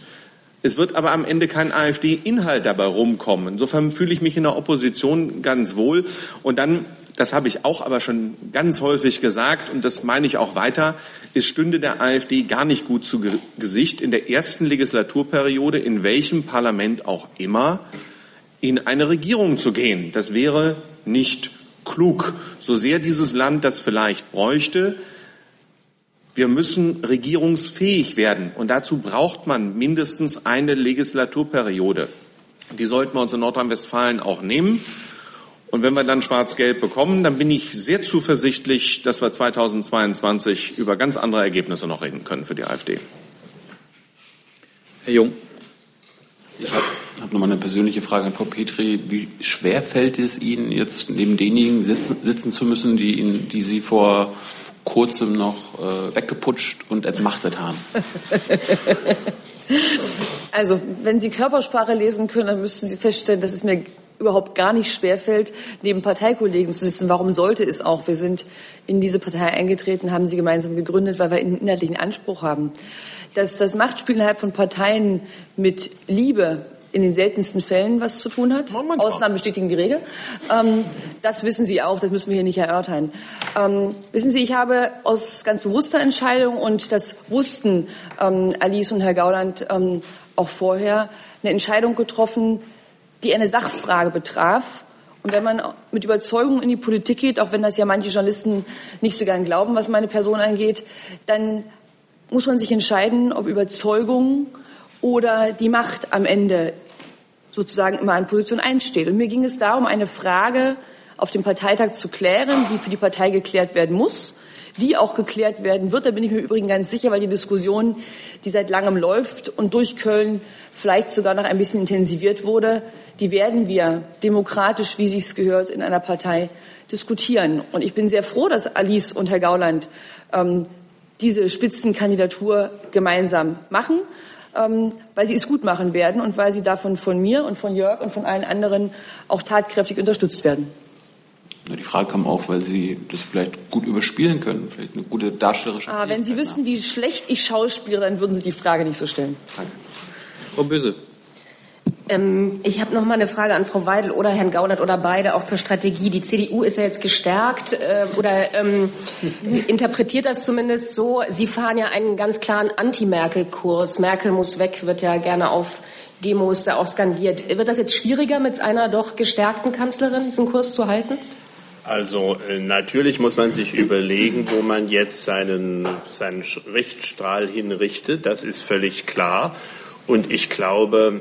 Es wird aber am Ende kein AfD-Inhalt dabei rumkommen. Insofern fühle ich mich in der Opposition ganz wohl. Und dann, das habe ich auch aber schon ganz häufig gesagt, und das meine ich auch weiter, es stünde der AfD gar nicht gut zu Gesicht, in der ersten Legislaturperiode, in welchem Parlament auch immer, in eine Regierung zu gehen. Das wäre nicht klug. So sehr dieses Land das vielleicht bräuchte, wir müssen regierungsfähig werden. Und dazu braucht man mindestens eine Legislaturperiode. Die sollten wir uns in Nordrhein-Westfalen auch nehmen. Und wenn wir dann Schwarz-Gelb bekommen, dann bin ich sehr zuversichtlich, dass wir 2022 über ganz andere Ergebnisse noch reden können für die AfD. Herr Jung. Ich habe hab noch mal eine persönliche Frage an Frau Petri. Wie schwer fällt es Ihnen jetzt neben denjenigen sitzen, sitzen zu müssen, die, Ihnen, die Sie vor kurzem noch äh, weggeputscht und entmachtet haben? Also, wenn Sie Körpersprache lesen können, dann müssten Sie feststellen, dass es mir überhaupt gar nicht schwerfällt, neben Parteikollegen zu sitzen. Warum sollte es auch? Wir sind in diese Partei eingetreten, haben sie gemeinsam gegründet, weil wir einen inhaltlichen Anspruch haben. Dass das Machtspiel innerhalb von Parteien mit Liebe in den seltensten Fällen was zu tun hat. Ausnahmen bestätigen die Regel. Ähm, das wissen Sie auch, das müssen wir hier nicht erörtern. Ähm, wissen Sie, ich habe aus ganz bewusster Entscheidung, und das wussten ähm, Alice und Herr Gauland ähm, auch vorher, eine Entscheidung getroffen, die eine Sachfrage betraf. Und wenn man mit Überzeugung in die Politik geht, auch wenn das ja manche Journalisten nicht so gern glauben, was meine Person angeht, dann muss man sich entscheiden, ob Überzeugung oder die Macht am Ende sozusagen immer an Position 1 steht. Und mir ging es darum, eine Frage auf dem Parteitag zu klären, die für die Partei geklärt werden muss, die auch geklärt werden wird. Da bin ich mir übrigens ganz sicher, weil die Diskussion, die seit langem läuft und durch Köln vielleicht sogar noch ein bisschen intensiviert wurde, die werden wir demokratisch, wie sich's gehört, in einer Partei diskutieren. Und ich bin sehr froh, dass Alice und Herr Gauland ähm, diese Spitzenkandidatur gemeinsam machen ähm, weil sie es gut machen werden und weil sie davon von mir und von Jörg und von allen anderen auch tatkräftig unterstützt werden. Die Frage kam auf, weil Sie das vielleicht gut überspielen können, vielleicht eine gute darstellerische. Ah, wenn Sie wüssten, wie schlecht ich schauspiele, dann würden Sie die Frage nicht so stellen. Danke. Frau Böse. Ähm, ich habe noch mal eine Frage an Frau Weidel oder Herrn Gauland oder beide auch zur Strategie. Die CDU ist ja jetzt gestärkt äh, oder ähm, interpretiert das zumindest so. Sie fahren ja einen ganz klaren Anti-Merkel-Kurs. Merkel muss weg, wird ja gerne auf Demos da auch skandiert. Wird das jetzt schwieriger, mit einer doch gestärkten Kanzlerin diesen Kurs zu halten? Also äh, natürlich muss man sich überlegen, wo man jetzt seinen, seinen Richtstrahl hinrichtet. Das ist völlig klar. Und ich glaube,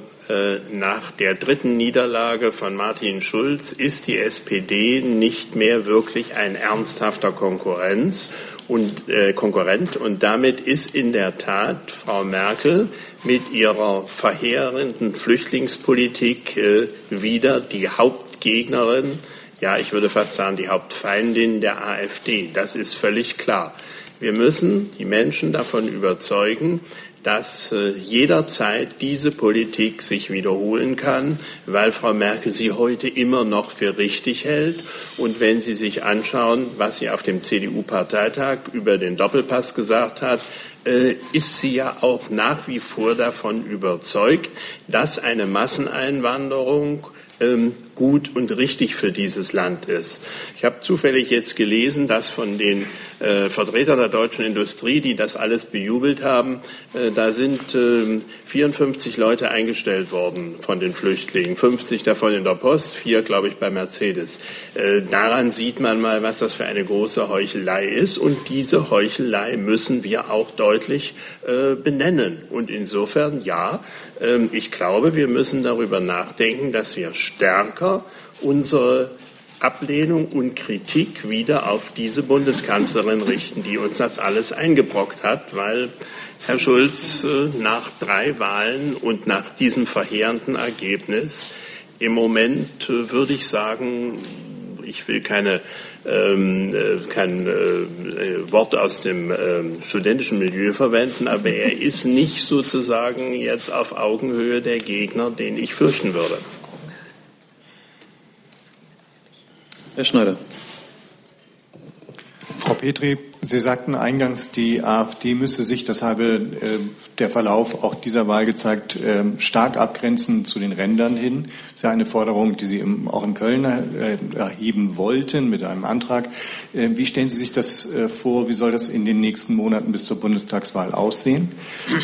nach der dritten Niederlage von Martin Schulz ist die SPD nicht mehr wirklich ein ernsthafter Konkurrenz und äh, Konkurrent und damit ist in der Tat Frau Merkel mit ihrer verheerenden Flüchtlingspolitik äh, wieder die Hauptgegnerin, ja, ich würde fast sagen die Hauptfeindin der AfD. Das ist völlig klar. Wir müssen die Menschen davon überzeugen, dass äh, jederzeit diese Politik sich wiederholen kann, weil Frau Merkel sie heute immer noch für richtig hält. Und wenn Sie sich anschauen, was sie auf dem CDU-Parteitag über den Doppelpass gesagt hat, äh, ist sie ja auch nach wie vor davon überzeugt, dass eine Masseneinwanderung ähm, gut und richtig für dieses Land ist. Ich habe zufällig jetzt gelesen, dass von den äh, Vertretern der deutschen Industrie, die das alles bejubelt haben, äh, da sind äh, 54 Leute eingestellt worden von den Flüchtlingen, 50 davon in der Post, vier, glaube ich, bei Mercedes. Äh, daran sieht man mal, was das für eine große Heuchelei ist. Und diese Heuchelei müssen wir auch deutlich äh, benennen. Und insofern, ja, ähm, ich glaube, wir müssen darüber nachdenken, dass wir stärker unsere Ablehnung und Kritik wieder auf diese Bundeskanzlerin richten, die uns das alles eingebrockt hat, weil Herr Schulz äh, nach drei Wahlen und nach diesem verheerenden Ergebnis im Moment äh, würde ich sagen, ich will keine ähm, äh, kein äh, Wort aus dem äh, studentischen Milieu verwenden, aber er ist nicht sozusagen jetzt auf Augenhöhe der Gegner, den ich fürchten würde. Herr Schneider. Frau Petri, Sie sagten eingangs, die AfD müsse sich, das habe äh, der Verlauf auch dieser Wahl gezeigt, äh, stark abgrenzen zu den Rändern hin. Das ist ja eine Forderung, die Sie im, auch in Köln äh, erheben wollten mit einem Antrag. Äh, wie stellen Sie sich das äh, vor? Wie soll das in den nächsten Monaten bis zur Bundestagswahl aussehen?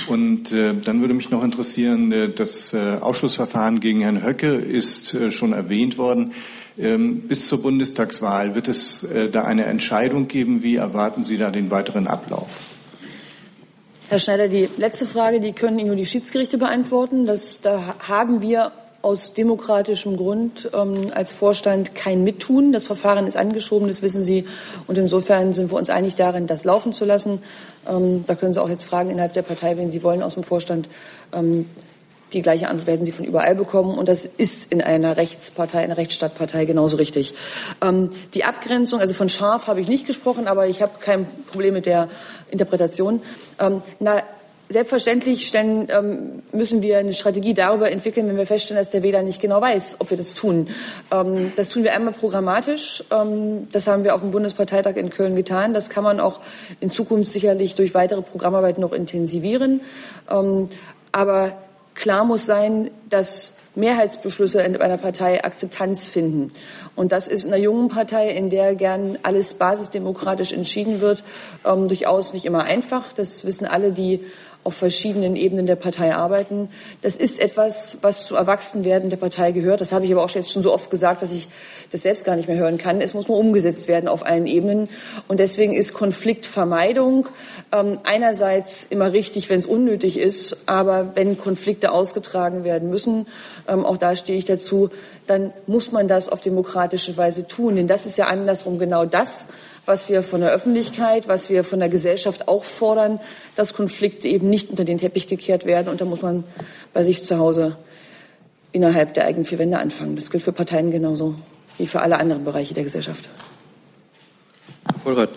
Und äh, dann würde mich noch interessieren, das Ausschussverfahren gegen Herrn Höcke ist schon erwähnt worden. Ähm, bis zur Bundestagswahl wird es äh, da eine Entscheidung geben. Wie erwarten Sie da den weiteren Ablauf? Herr Schneider, die letzte Frage, die können Ihnen nur die Schiedsgerichte beantworten. Das, da haben wir aus demokratischem Grund ähm, als Vorstand kein Mittun. Das Verfahren ist angeschoben, das wissen Sie. Und insofern sind wir uns einig darin, das laufen zu lassen. Ähm, da können Sie auch jetzt fragen innerhalb der Partei, wen Sie wollen aus dem Vorstand. Ähm, die gleiche Antwort werden Sie von überall bekommen. Und das ist in einer Rechtspartei, einer Rechtsstaatpartei genauso richtig. Ähm, die Abgrenzung, also von scharf habe ich nicht gesprochen, aber ich habe kein Problem mit der Interpretation. Ähm, na, Selbstverständlich stellen, ähm, müssen wir eine Strategie darüber entwickeln, wenn wir feststellen, dass der Wähler nicht genau weiß, ob wir das tun. Ähm, das tun wir einmal programmatisch. Ähm, das haben wir auf dem Bundesparteitag in Köln getan. Das kann man auch in Zukunft sicherlich durch weitere Programmarbeit noch intensivieren. Ähm, aber Klar muss sein, dass Mehrheitsbeschlüsse in einer Partei Akzeptanz finden. Und das ist in einer jungen Partei, in der gern alles basisdemokratisch entschieden wird, ähm, durchaus nicht immer einfach. Das wissen alle, die auf verschiedenen Ebenen der Partei arbeiten. Das ist etwas, was zu Erwachsenwerden der Partei gehört. Das habe ich aber auch jetzt schon so oft gesagt, dass ich das selbst gar nicht mehr hören kann. Es muss nur umgesetzt werden auf allen Ebenen. Und deswegen ist Konfliktvermeidung ähm, einerseits immer richtig, wenn es unnötig ist, aber wenn Konflikte ausgetragen werden müssen, ähm, auch da stehe ich dazu, dann muss man das auf demokratische Weise tun. Denn das ist ja andersrum genau das, was wir von der Öffentlichkeit, was wir von der Gesellschaft auch fordern, dass Konflikte eben nicht unter den Teppich gekehrt werden. Und da muss man bei sich zu Hause innerhalb der eigenen vier Wände anfangen. Das gilt für Parteien genauso wie für alle anderen Bereiche der Gesellschaft. Vollrad.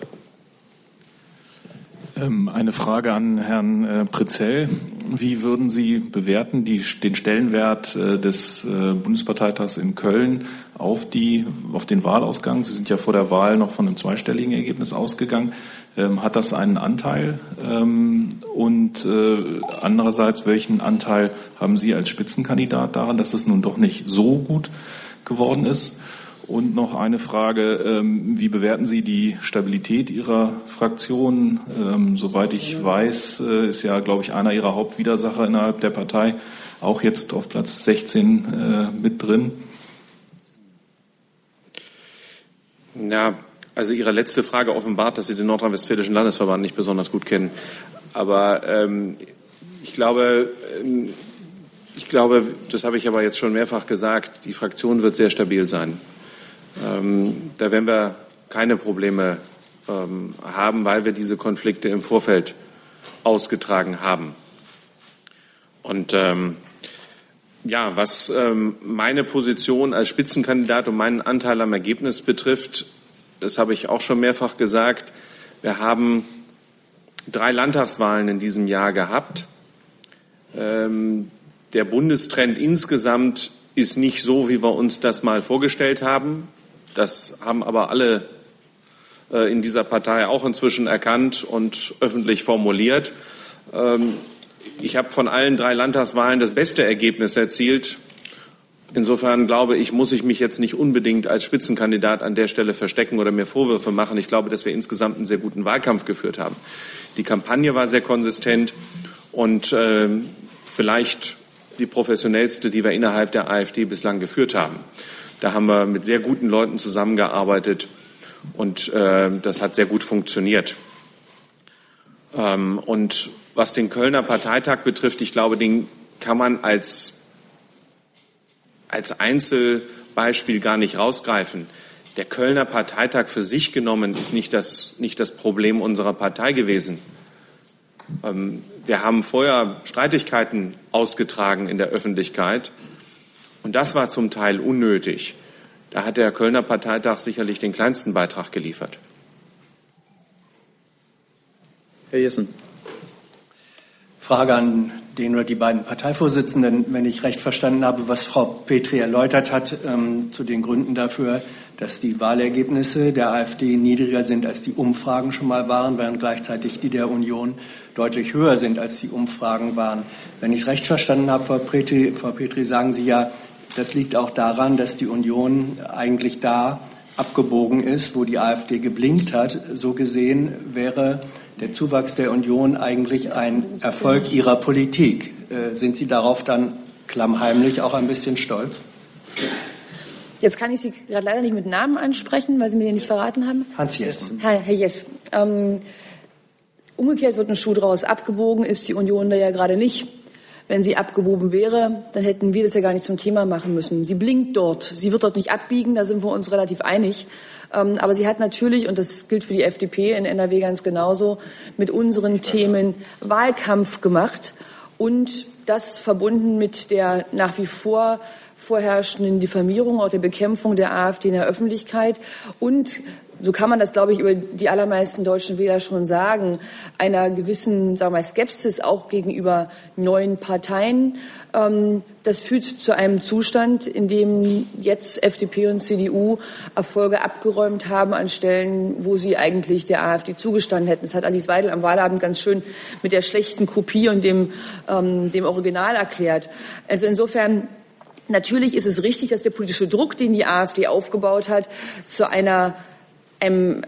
Ähm, eine Frage an Herrn äh, Pritzell. Wie würden Sie bewerten die, den Stellenwert äh, des äh, Bundesparteitags in Köln auf, die, auf den Wahlausgang? Sie sind ja vor der Wahl noch von einem zweistelligen Ergebnis ausgegangen. Ähm, hat das einen Anteil? Ähm, und andererseits, welchen Anteil haben Sie als Spitzenkandidat daran, dass es nun doch nicht so gut geworden ist? Und noch eine Frage, ähm, wie bewerten Sie die Stabilität Ihrer Fraktion? Ähm, soweit ich weiß, äh, ist ja, glaube ich, einer Ihrer Hauptwidersacher innerhalb der Partei auch jetzt auf Platz 16 äh, mit drin. Ja, also Ihre letzte Frage offenbart, dass Sie den Nordrhein-Westfälischen Landesverband nicht besonders gut kennen. Aber ähm, ich glaube, ähm, ich glaube, das habe ich aber jetzt schon mehrfach gesagt, die Fraktion wird sehr stabil sein. Ähm, da werden wir keine Probleme ähm, haben, weil wir diese Konflikte im Vorfeld ausgetragen haben. Und ähm, ja, was ähm, meine Position als Spitzenkandidat und meinen Anteil am Ergebnis betrifft, das habe ich auch schon mehrfach gesagt. Wir haben drei Landtagswahlen in diesem Jahr gehabt. Ähm, der Bundestrend insgesamt ist nicht so, wie wir uns das mal vorgestellt haben. Das haben aber alle äh, in dieser Partei auch inzwischen erkannt und öffentlich formuliert. Ähm, ich habe von allen drei Landtagswahlen das beste Ergebnis erzielt. Insofern glaube ich, muss ich mich jetzt nicht unbedingt als Spitzenkandidat an der Stelle verstecken oder mir Vorwürfe machen. Ich glaube, dass wir insgesamt einen sehr guten Wahlkampf geführt haben. Die Kampagne war sehr konsistent und äh, vielleicht die professionellste, die wir innerhalb der AfD bislang geführt haben. Da haben wir mit sehr guten Leuten zusammengearbeitet und äh, das hat sehr gut funktioniert. Ähm, und was den Kölner Parteitag betrifft, ich glaube, den kann man als als Einzelbeispiel gar nicht rausgreifen. Der Kölner Parteitag für sich genommen ist nicht das, nicht das Problem unserer Partei gewesen. Ähm, wir haben vorher Streitigkeiten ausgetragen in der Öffentlichkeit und das war zum Teil unnötig. Da hat der Kölner Parteitag sicherlich den kleinsten Beitrag geliefert. Herr Jessen. Frage an den oder die beiden Parteivorsitzenden, wenn ich recht verstanden habe, was Frau Petri erläutert hat ähm, zu den Gründen dafür, dass die Wahlergebnisse der AfD niedriger sind, als die Umfragen schon mal waren, während gleichzeitig die der Union deutlich höher sind, als die Umfragen waren. Wenn ich es recht verstanden habe, Frau Petri, Frau Petri, sagen Sie ja, das liegt auch daran, dass die Union eigentlich da abgebogen ist, wo die AfD geblinkt hat. So gesehen wäre der Zuwachs der Union eigentlich ein Erfolg Ihrer Politik. Äh, sind Sie darauf dann klammheimlich auch ein bisschen stolz? Jetzt kann ich Sie gerade leider nicht mit Namen ansprechen, weil Sie mir den nicht verraten haben. Hans Jessen. Herr, Herr Jess. Ähm, umgekehrt wird ein Schuh draus. Abgebogen ist die Union da ja gerade nicht. Wenn sie abgebogen wäre, dann hätten wir das ja gar nicht zum Thema machen müssen. Sie blinkt dort. Sie wird dort nicht abbiegen, da sind wir uns relativ einig. Ähm, aber sie hat natürlich, und das gilt für die FDP in NRW ganz genauso, mit unseren Themen Wahlkampf gemacht und das verbunden mit der nach wie vor vorherrschenden Diffamierung, auch der Bekämpfung der AfD in der Öffentlichkeit und so kann man das, glaube ich, über die allermeisten deutschen Wähler schon sagen, einer gewissen sagen wir, Skepsis auch gegenüber neuen Parteien. Ähm, das führt zu einem Zustand, in dem jetzt FDP und CDU Erfolge abgeräumt haben an Stellen, wo sie eigentlich der AfD zugestanden hätten. Das hat Alice Weidel am Wahlabend ganz schön mit der schlechten Kopie und dem, ähm, dem Original erklärt. Also insofern Natürlich ist es richtig, dass der politische Druck, den die AfD aufgebaut hat, zu einer, einem,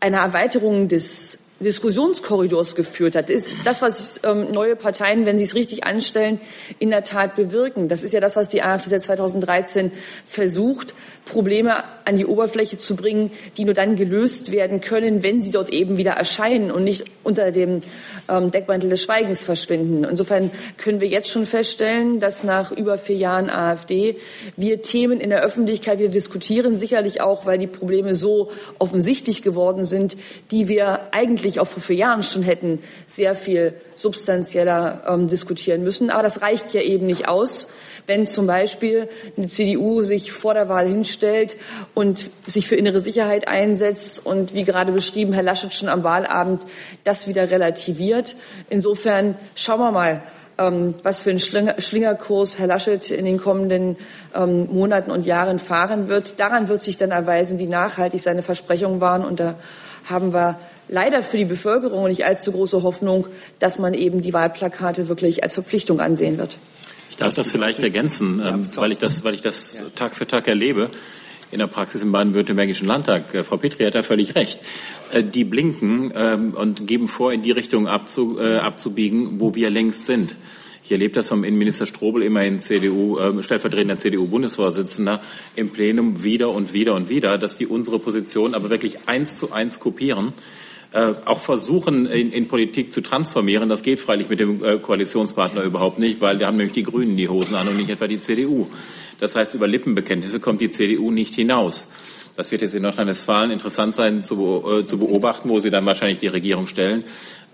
einer Erweiterung des Diskussionskorridors geführt hat, ist das, was ähm, neue Parteien, wenn sie es richtig anstellen, in der Tat bewirken. Das ist ja das, was die AfD seit 2013 versucht, Probleme an die Oberfläche zu bringen, die nur dann gelöst werden können, wenn sie dort eben wieder erscheinen und nicht unter dem ähm, Deckmantel des Schweigens verschwinden. Insofern können wir jetzt schon feststellen, dass nach über vier Jahren AfD wir Themen in der Öffentlichkeit wieder diskutieren, sicherlich auch, weil die Probleme so offensichtlich geworden sind, die wir eigentlich auch vor vier Jahren schon hätten sehr viel substanzieller ähm, diskutieren müssen. Aber das reicht ja eben nicht aus wenn zum Beispiel eine CDU sich vor der Wahl hinstellt und sich für innere Sicherheit einsetzt und wie gerade beschrieben, Herr Laschet schon am Wahlabend das wieder relativiert. Insofern schauen wir mal, ähm, was für einen Schlingerkurs Herr Laschet in den kommenden ähm, Monaten und Jahren fahren wird. Daran wird sich dann erweisen, wie nachhaltig seine Versprechungen waren. Und da haben wir leider für die Bevölkerung nicht allzu große Hoffnung, dass man eben die Wahlplakate wirklich als Verpflichtung ansehen wird. Ich darf das vielleicht ergänzen, ähm, weil ich das, weil ich das Tag für Tag erlebe in der Praxis im baden-württembergischen Landtag. Äh, Frau Petri hat da völlig recht. Äh, die blinken ähm, und geben vor, in die Richtung abzu, äh, abzubiegen, wo wir längst sind. Ich erlebe das vom Innenminister Strobel, immerhin CDU, äh, stellvertretender CDU-Bundesvorsitzender, im Plenum wieder und wieder und wieder, dass die unsere Position aber wirklich eins zu eins kopieren äh, auch versuchen, in, in, Politik zu transformieren. Das geht freilich mit dem äh, Koalitionspartner überhaupt nicht, weil da haben nämlich die Grünen die Hosen an und nicht etwa die CDU. Das heißt, über Lippenbekenntnisse kommt die CDU nicht hinaus. Das wird jetzt in Nordrhein-Westfalen interessant sein zu, äh, zu beobachten, wo sie dann wahrscheinlich die Regierung stellen.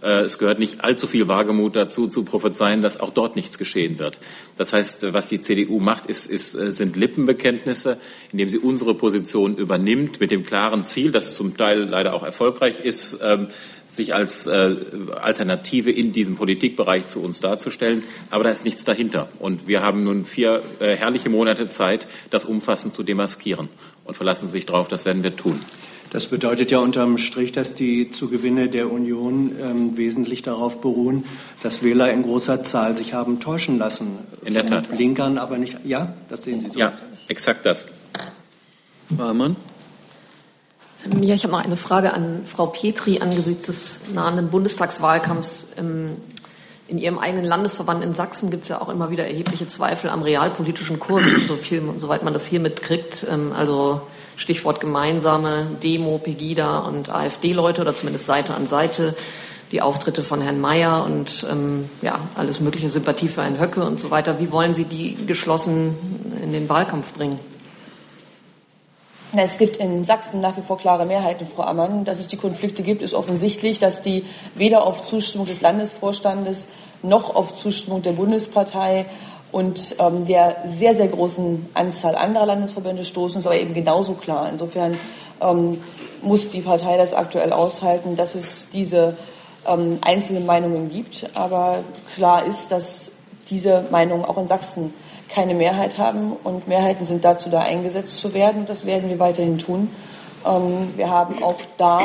Äh, es gehört nicht allzu viel Wagemut dazu, zu prophezeien, dass auch dort nichts geschehen wird. Das heißt, was die CDU macht, ist, ist, äh, sind Lippenbekenntnisse, indem sie unsere Position übernimmt, mit dem klaren Ziel, das zum Teil leider auch erfolgreich ist, ähm, sich als äh, Alternative in diesem Politikbereich zu uns darzustellen. Aber da ist nichts dahinter. Und wir haben nun vier herrliche Monate Zeit, das umfassend zu demaskieren. Und verlassen Sie sich darauf, das werden wir tun. Das bedeutet ja unterm Strich, dass die Zugewinne der Union ähm, wesentlich darauf beruhen, dass Wähler in großer Zahl sich haben täuschen lassen. In der Tat. Blinkern, aber nicht. Ja, das sehen Sie so. Ja, exakt das. Warmann. Ähm, ja, ich habe noch eine Frage an Frau Petri angesichts des nahenden Bundestagswahlkampfs. Ähm, in Ihrem eigenen Landesverband in Sachsen gibt es ja auch immer wieder erhebliche Zweifel am realpolitischen Kurs, so viel, soweit man das hier mitkriegt. Ähm, also Stichwort gemeinsame Demo, Pegida und AfD-Leute oder zumindest Seite an Seite. Die Auftritte von Herrn Mayer und ähm, ja, alles mögliche Sympathie für Herrn Höcke und so weiter. Wie wollen Sie die geschlossen in den Wahlkampf bringen? Es gibt in Sachsen nach wie vor klare Mehrheiten, Frau Ammann. Dass es die Konflikte gibt, ist offensichtlich, dass die weder auf Zustimmung des Landesvorstandes noch auf Zustimmung der Bundespartei und ähm, der sehr, sehr großen Anzahl anderer Landesverbände stoßen, ist aber eben genauso klar. Insofern ähm, muss die Partei das aktuell aushalten, dass es diese ähm, einzelnen Meinungen gibt. Aber klar ist, dass diese Meinungen auch in Sachsen keine Mehrheit haben und Mehrheiten sind dazu da eingesetzt zu werden. Das werden wir weiterhin tun. Ähm, wir haben auch da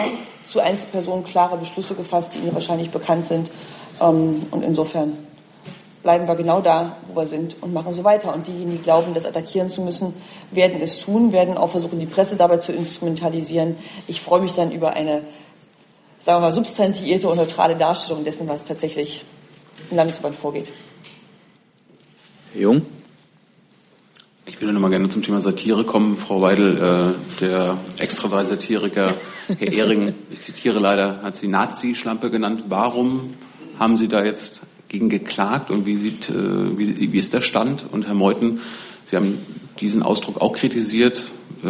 zu Einzelpersonen klare Beschlüsse gefasst, die Ihnen wahrscheinlich bekannt sind. Ähm, und insofern bleiben wir genau da, wo wir sind und machen so weiter. Und diejenigen, die glauben, das attackieren zu müssen, werden es tun, werden auch versuchen, die Presse dabei zu instrumentalisieren. Ich freue mich dann über eine, sagen wir mal, substantiierte und neutrale Darstellung dessen, was tatsächlich im Landesverband vorgeht. Herr Jung? Ich würde noch mal gerne zum Thema Satire kommen. Frau Weidel, äh, der extra drei Satiriker Herr Ehring, ich zitiere leider, hat sie Nazi-Schlampe genannt. Warum haben Sie da jetzt gegen geklagt und wie, sieht, äh, wie, wie ist der Stand? Und Herr Meuthen, Sie haben diesen Ausdruck auch kritisiert. Äh,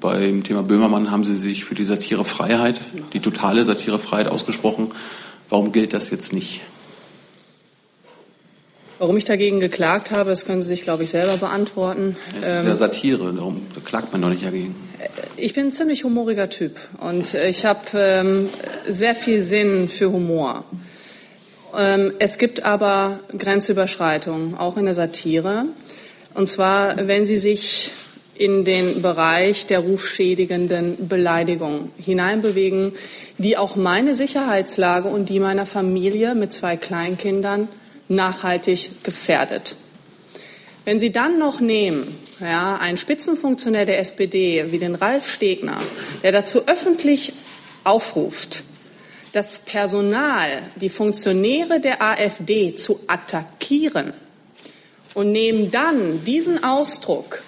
beim Thema Böhmermann haben Sie sich für die Satirefreiheit, die totale Satirefreiheit ausgesprochen. Warum gilt das jetzt nicht? Warum ich dagegen geklagt habe, das können Sie sich, glaube ich, selber beantworten. Das ist ja ähm, Satire, darum klagt man doch nicht dagegen. Ich bin ein ziemlich humoriger Typ und ich habe ähm, sehr viel Sinn für Humor. Ähm, es gibt aber Grenzüberschreitungen, auch in der Satire. Und zwar, wenn Sie sich in den Bereich der rufschädigenden Beleidigung hineinbewegen, die auch meine Sicherheitslage und die meiner Familie mit zwei Kleinkindern nachhaltig gefährdet. Wenn Sie dann noch nehmen, ja, einen Spitzenfunktionär der SPD wie den Ralf Stegner, der dazu öffentlich aufruft, das Personal, die Funktionäre der AfD zu attackieren und nehmen dann diesen Ausdruck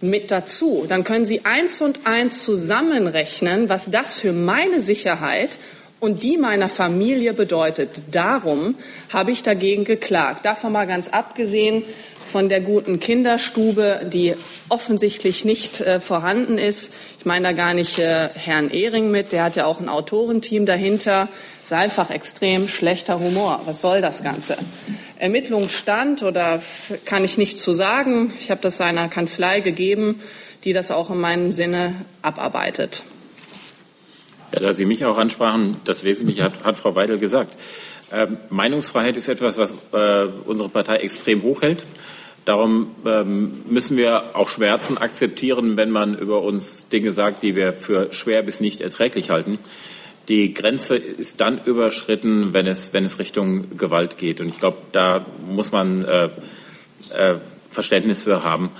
mit dazu, dann können Sie eins und eins zusammenrechnen, was das für meine Sicherheit und die meiner Familie bedeutet. Darum habe ich dagegen geklagt. Davon mal ganz abgesehen von der guten Kinderstube, die offensichtlich nicht äh, vorhanden ist. Ich meine da gar nicht äh, Herrn Ehring mit, der hat ja auch ein Autorenteam dahinter. Ist einfach extrem schlechter Humor. Was soll das Ganze? Ermittlungsstand oder kann ich nicht zu sagen. Ich habe das seiner Kanzlei gegeben, die das auch in meinem Sinne abarbeitet. Ja, da Sie mich auch ansprachen, das Wesentliche hat, hat Frau Weidel gesagt. Ähm, Meinungsfreiheit ist etwas, was äh, unsere Partei extrem hoch hält. Darum ähm, müssen wir auch Schmerzen akzeptieren, wenn man über uns Dinge sagt, die wir für schwer bis nicht erträglich halten. Die Grenze ist dann überschritten, wenn es, wenn es Richtung Gewalt geht. Und ich glaube, da muss man äh, äh, Verständnis für haben.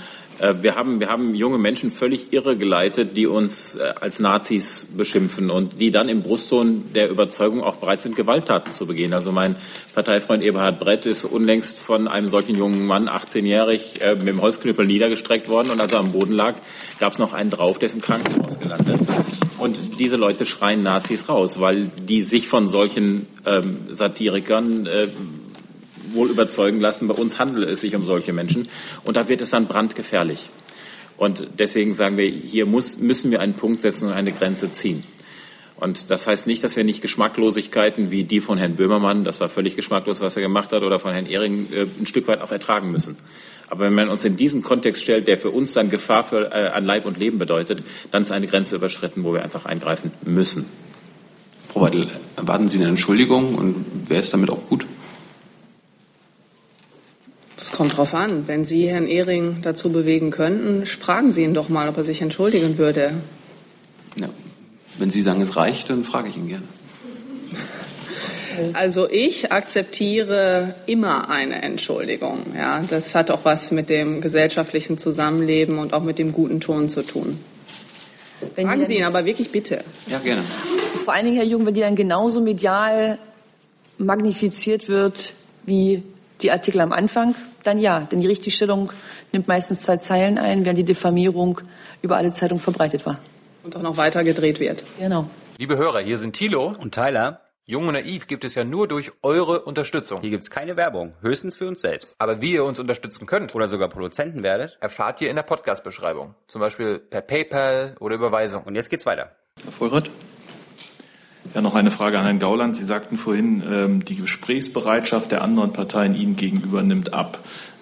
Äh, wir haben, wir haben junge Menschen völlig irregeleitet, die uns äh, als Nazis beschimpfen und die dann im Brustton der Überzeugung auch bereit sind, Gewalttaten zu begehen. Also mein Parteifreund Eberhard Brett ist unlängst von einem solchen jungen Mann, 18-jährig, äh, mit dem Holzknüppel niedergestreckt worden und als er am Boden lag, gab es noch einen drauf, der ist im Krankenhaus gelandet. Und diese Leute schreien Nazis raus, weil die sich von solchen ähm, Satirikern äh, wohl überzeugen lassen, bei uns handelt es sich um solche Menschen. Und da wird es dann brandgefährlich. Und deswegen sagen wir, hier muss, müssen wir einen Punkt setzen und eine Grenze ziehen. Und das heißt nicht, dass wir nicht Geschmacklosigkeiten wie die von Herrn Böhmermann, das war völlig geschmacklos, was er gemacht hat, oder von Herrn Ehring äh, ein Stück weit auch ertragen müssen. Aber wenn man uns in diesen Kontext stellt, der für uns dann Gefahr für, äh, an Leib und Leben bedeutet, dann ist eine Grenze überschritten, wo wir einfach eingreifen müssen. Frau Weidel, erwarten Sie eine Entschuldigung und wäre es damit auch gut? Es kommt drauf an. Wenn Sie Herrn Ehring dazu bewegen könnten, fragen Sie ihn doch mal, ob er sich entschuldigen würde. Ja. Wenn Sie sagen, es reicht, dann frage ich ihn gerne. Also ich akzeptiere immer eine Entschuldigung. Ja, das hat auch was mit dem gesellschaftlichen Zusammenleben und auch mit dem guten Ton zu tun. Wenn Fragen Sie ihn aber wirklich bitte. Ja, gerne. Vor allen Dingen, Herr Jung, wenn die dann genauso medial magnifiziert wird wie die Artikel am Anfang, dann ja. Denn die Richtigstellung nimmt meistens zwei Zeilen ein, während die Diffamierung über alle Zeitungen verbreitet war. Und auch noch weiter gedreht wird. Genau. Liebe Hörer, hier sind Thilo und Tyler. Jung und Naiv gibt es ja nur durch eure Unterstützung. Hier gibt es keine Werbung, höchstens für uns selbst. Aber wie ihr uns unterstützen könnt oder sogar Produzenten werdet, erfahrt ihr in der Podcast-Beschreibung. Zum Beispiel per PayPal oder Überweisung. Und jetzt geht's weiter. Herr Vollrath? Ja, noch eine Frage an Herrn Gauland. Sie sagten vorhin, ähm, die Gesprächsbereitschaft der anderen Parteien Ihnen gegenüber nimmt ab.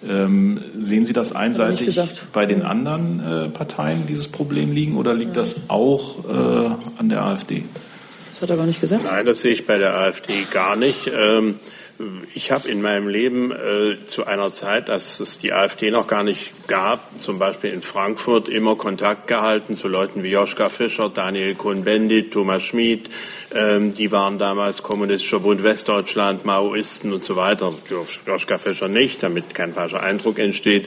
Ähm, sehen Sie das einseitig bei den anderen äh, Parteien, dieses Problem liegen, oder liegt das auch äh, an der AfD? Das hat er gar nicht gesagt. Nein, das sehe ich bei der AfD gar nicht. Ähm, ich habe in meinem Leben äh, zu einer Zeit, dass es die AfD noch gar nicht gab, zum Beispiel in Frankfurt, immer Kontakt gehalten zu Leuten wie Joschka Fischer, Daniel Cohn-Bendit, Thomas Schmid. Ähm, die waren damals Kommunistischer Bund Westdeutschland, Maoisten und so weiter. Joschka Fischer nicht, damit kein falscher Eindruck entsteht.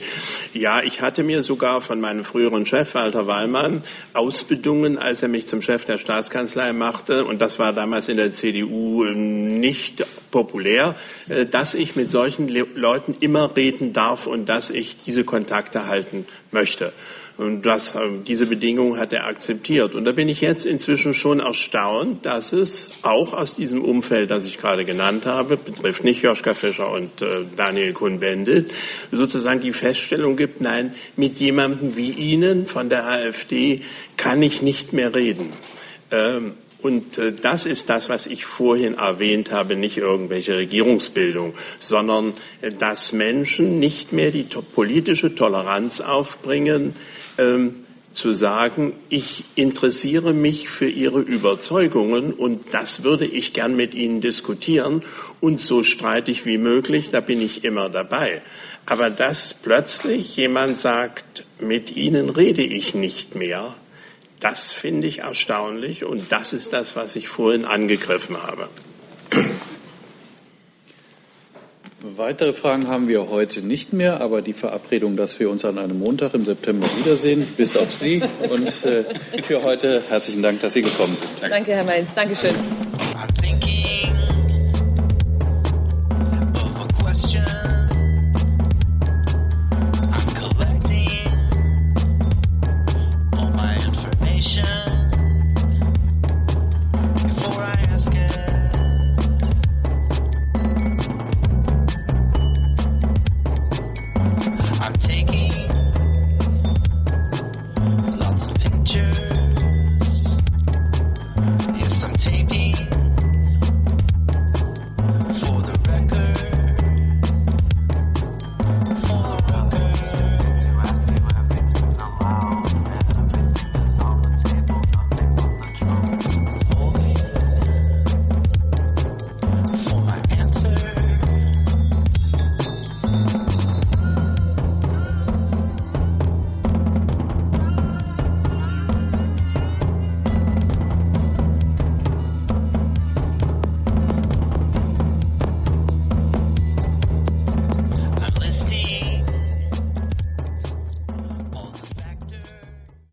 Ja, ich hatte mir sogar von meinem früheren Chef, Walter Wallmann, ausbedungen, als er mich zum Chef der Staatskanzlei machte. Und das war damals in der CDU nicht populär, dass ich mit solchen Leuten immer reden darf und dass ich diese Kontakte halten möchte. Und das, äh, diese Bedingung hat er akzeptiert. Und da bin ich jetzt inzwischen schon erstaunt, dass es auch aus diesem Umfeld, das ich gerade genannt habe, betrifft nicht Joschka Fischer und äh, Daniel Kuhn-Bendit, sozusagen die Feststellung gibt, nein, mit jemandem wie Ihnen von der AfD kann ich nicht mehr reden. Ähm, und äh, das ist das, was ich vorhin erwähnt habe, nicht irgendwelche Regierungsbildung, sondern äh, dass Menschen nicht mehr die to politische Toleranz aufbringen, ähm, zu sagen, ich interessiere mich für Ihre Überzeugungen und das würde ich gern mit Ihnen diskutieren und so streitig wie möglich, da bin ich immer dabei. Aber dass plötzlich jemand sagt, mit Ihnen rede ich nicht mehr, das finde ich erstaunlich und das ist das, was ich vorhin angegriffen habe. Weitere Fragen haben wir heute nicht mehr, aber die Verabredung, dass wir uns an einem Montag im September wiedersehen, bis auf Sie. Und äh, für heute herzlichen Dank, dass Sie gekommen sind. Danke, Herr Mainz. Dankeschön.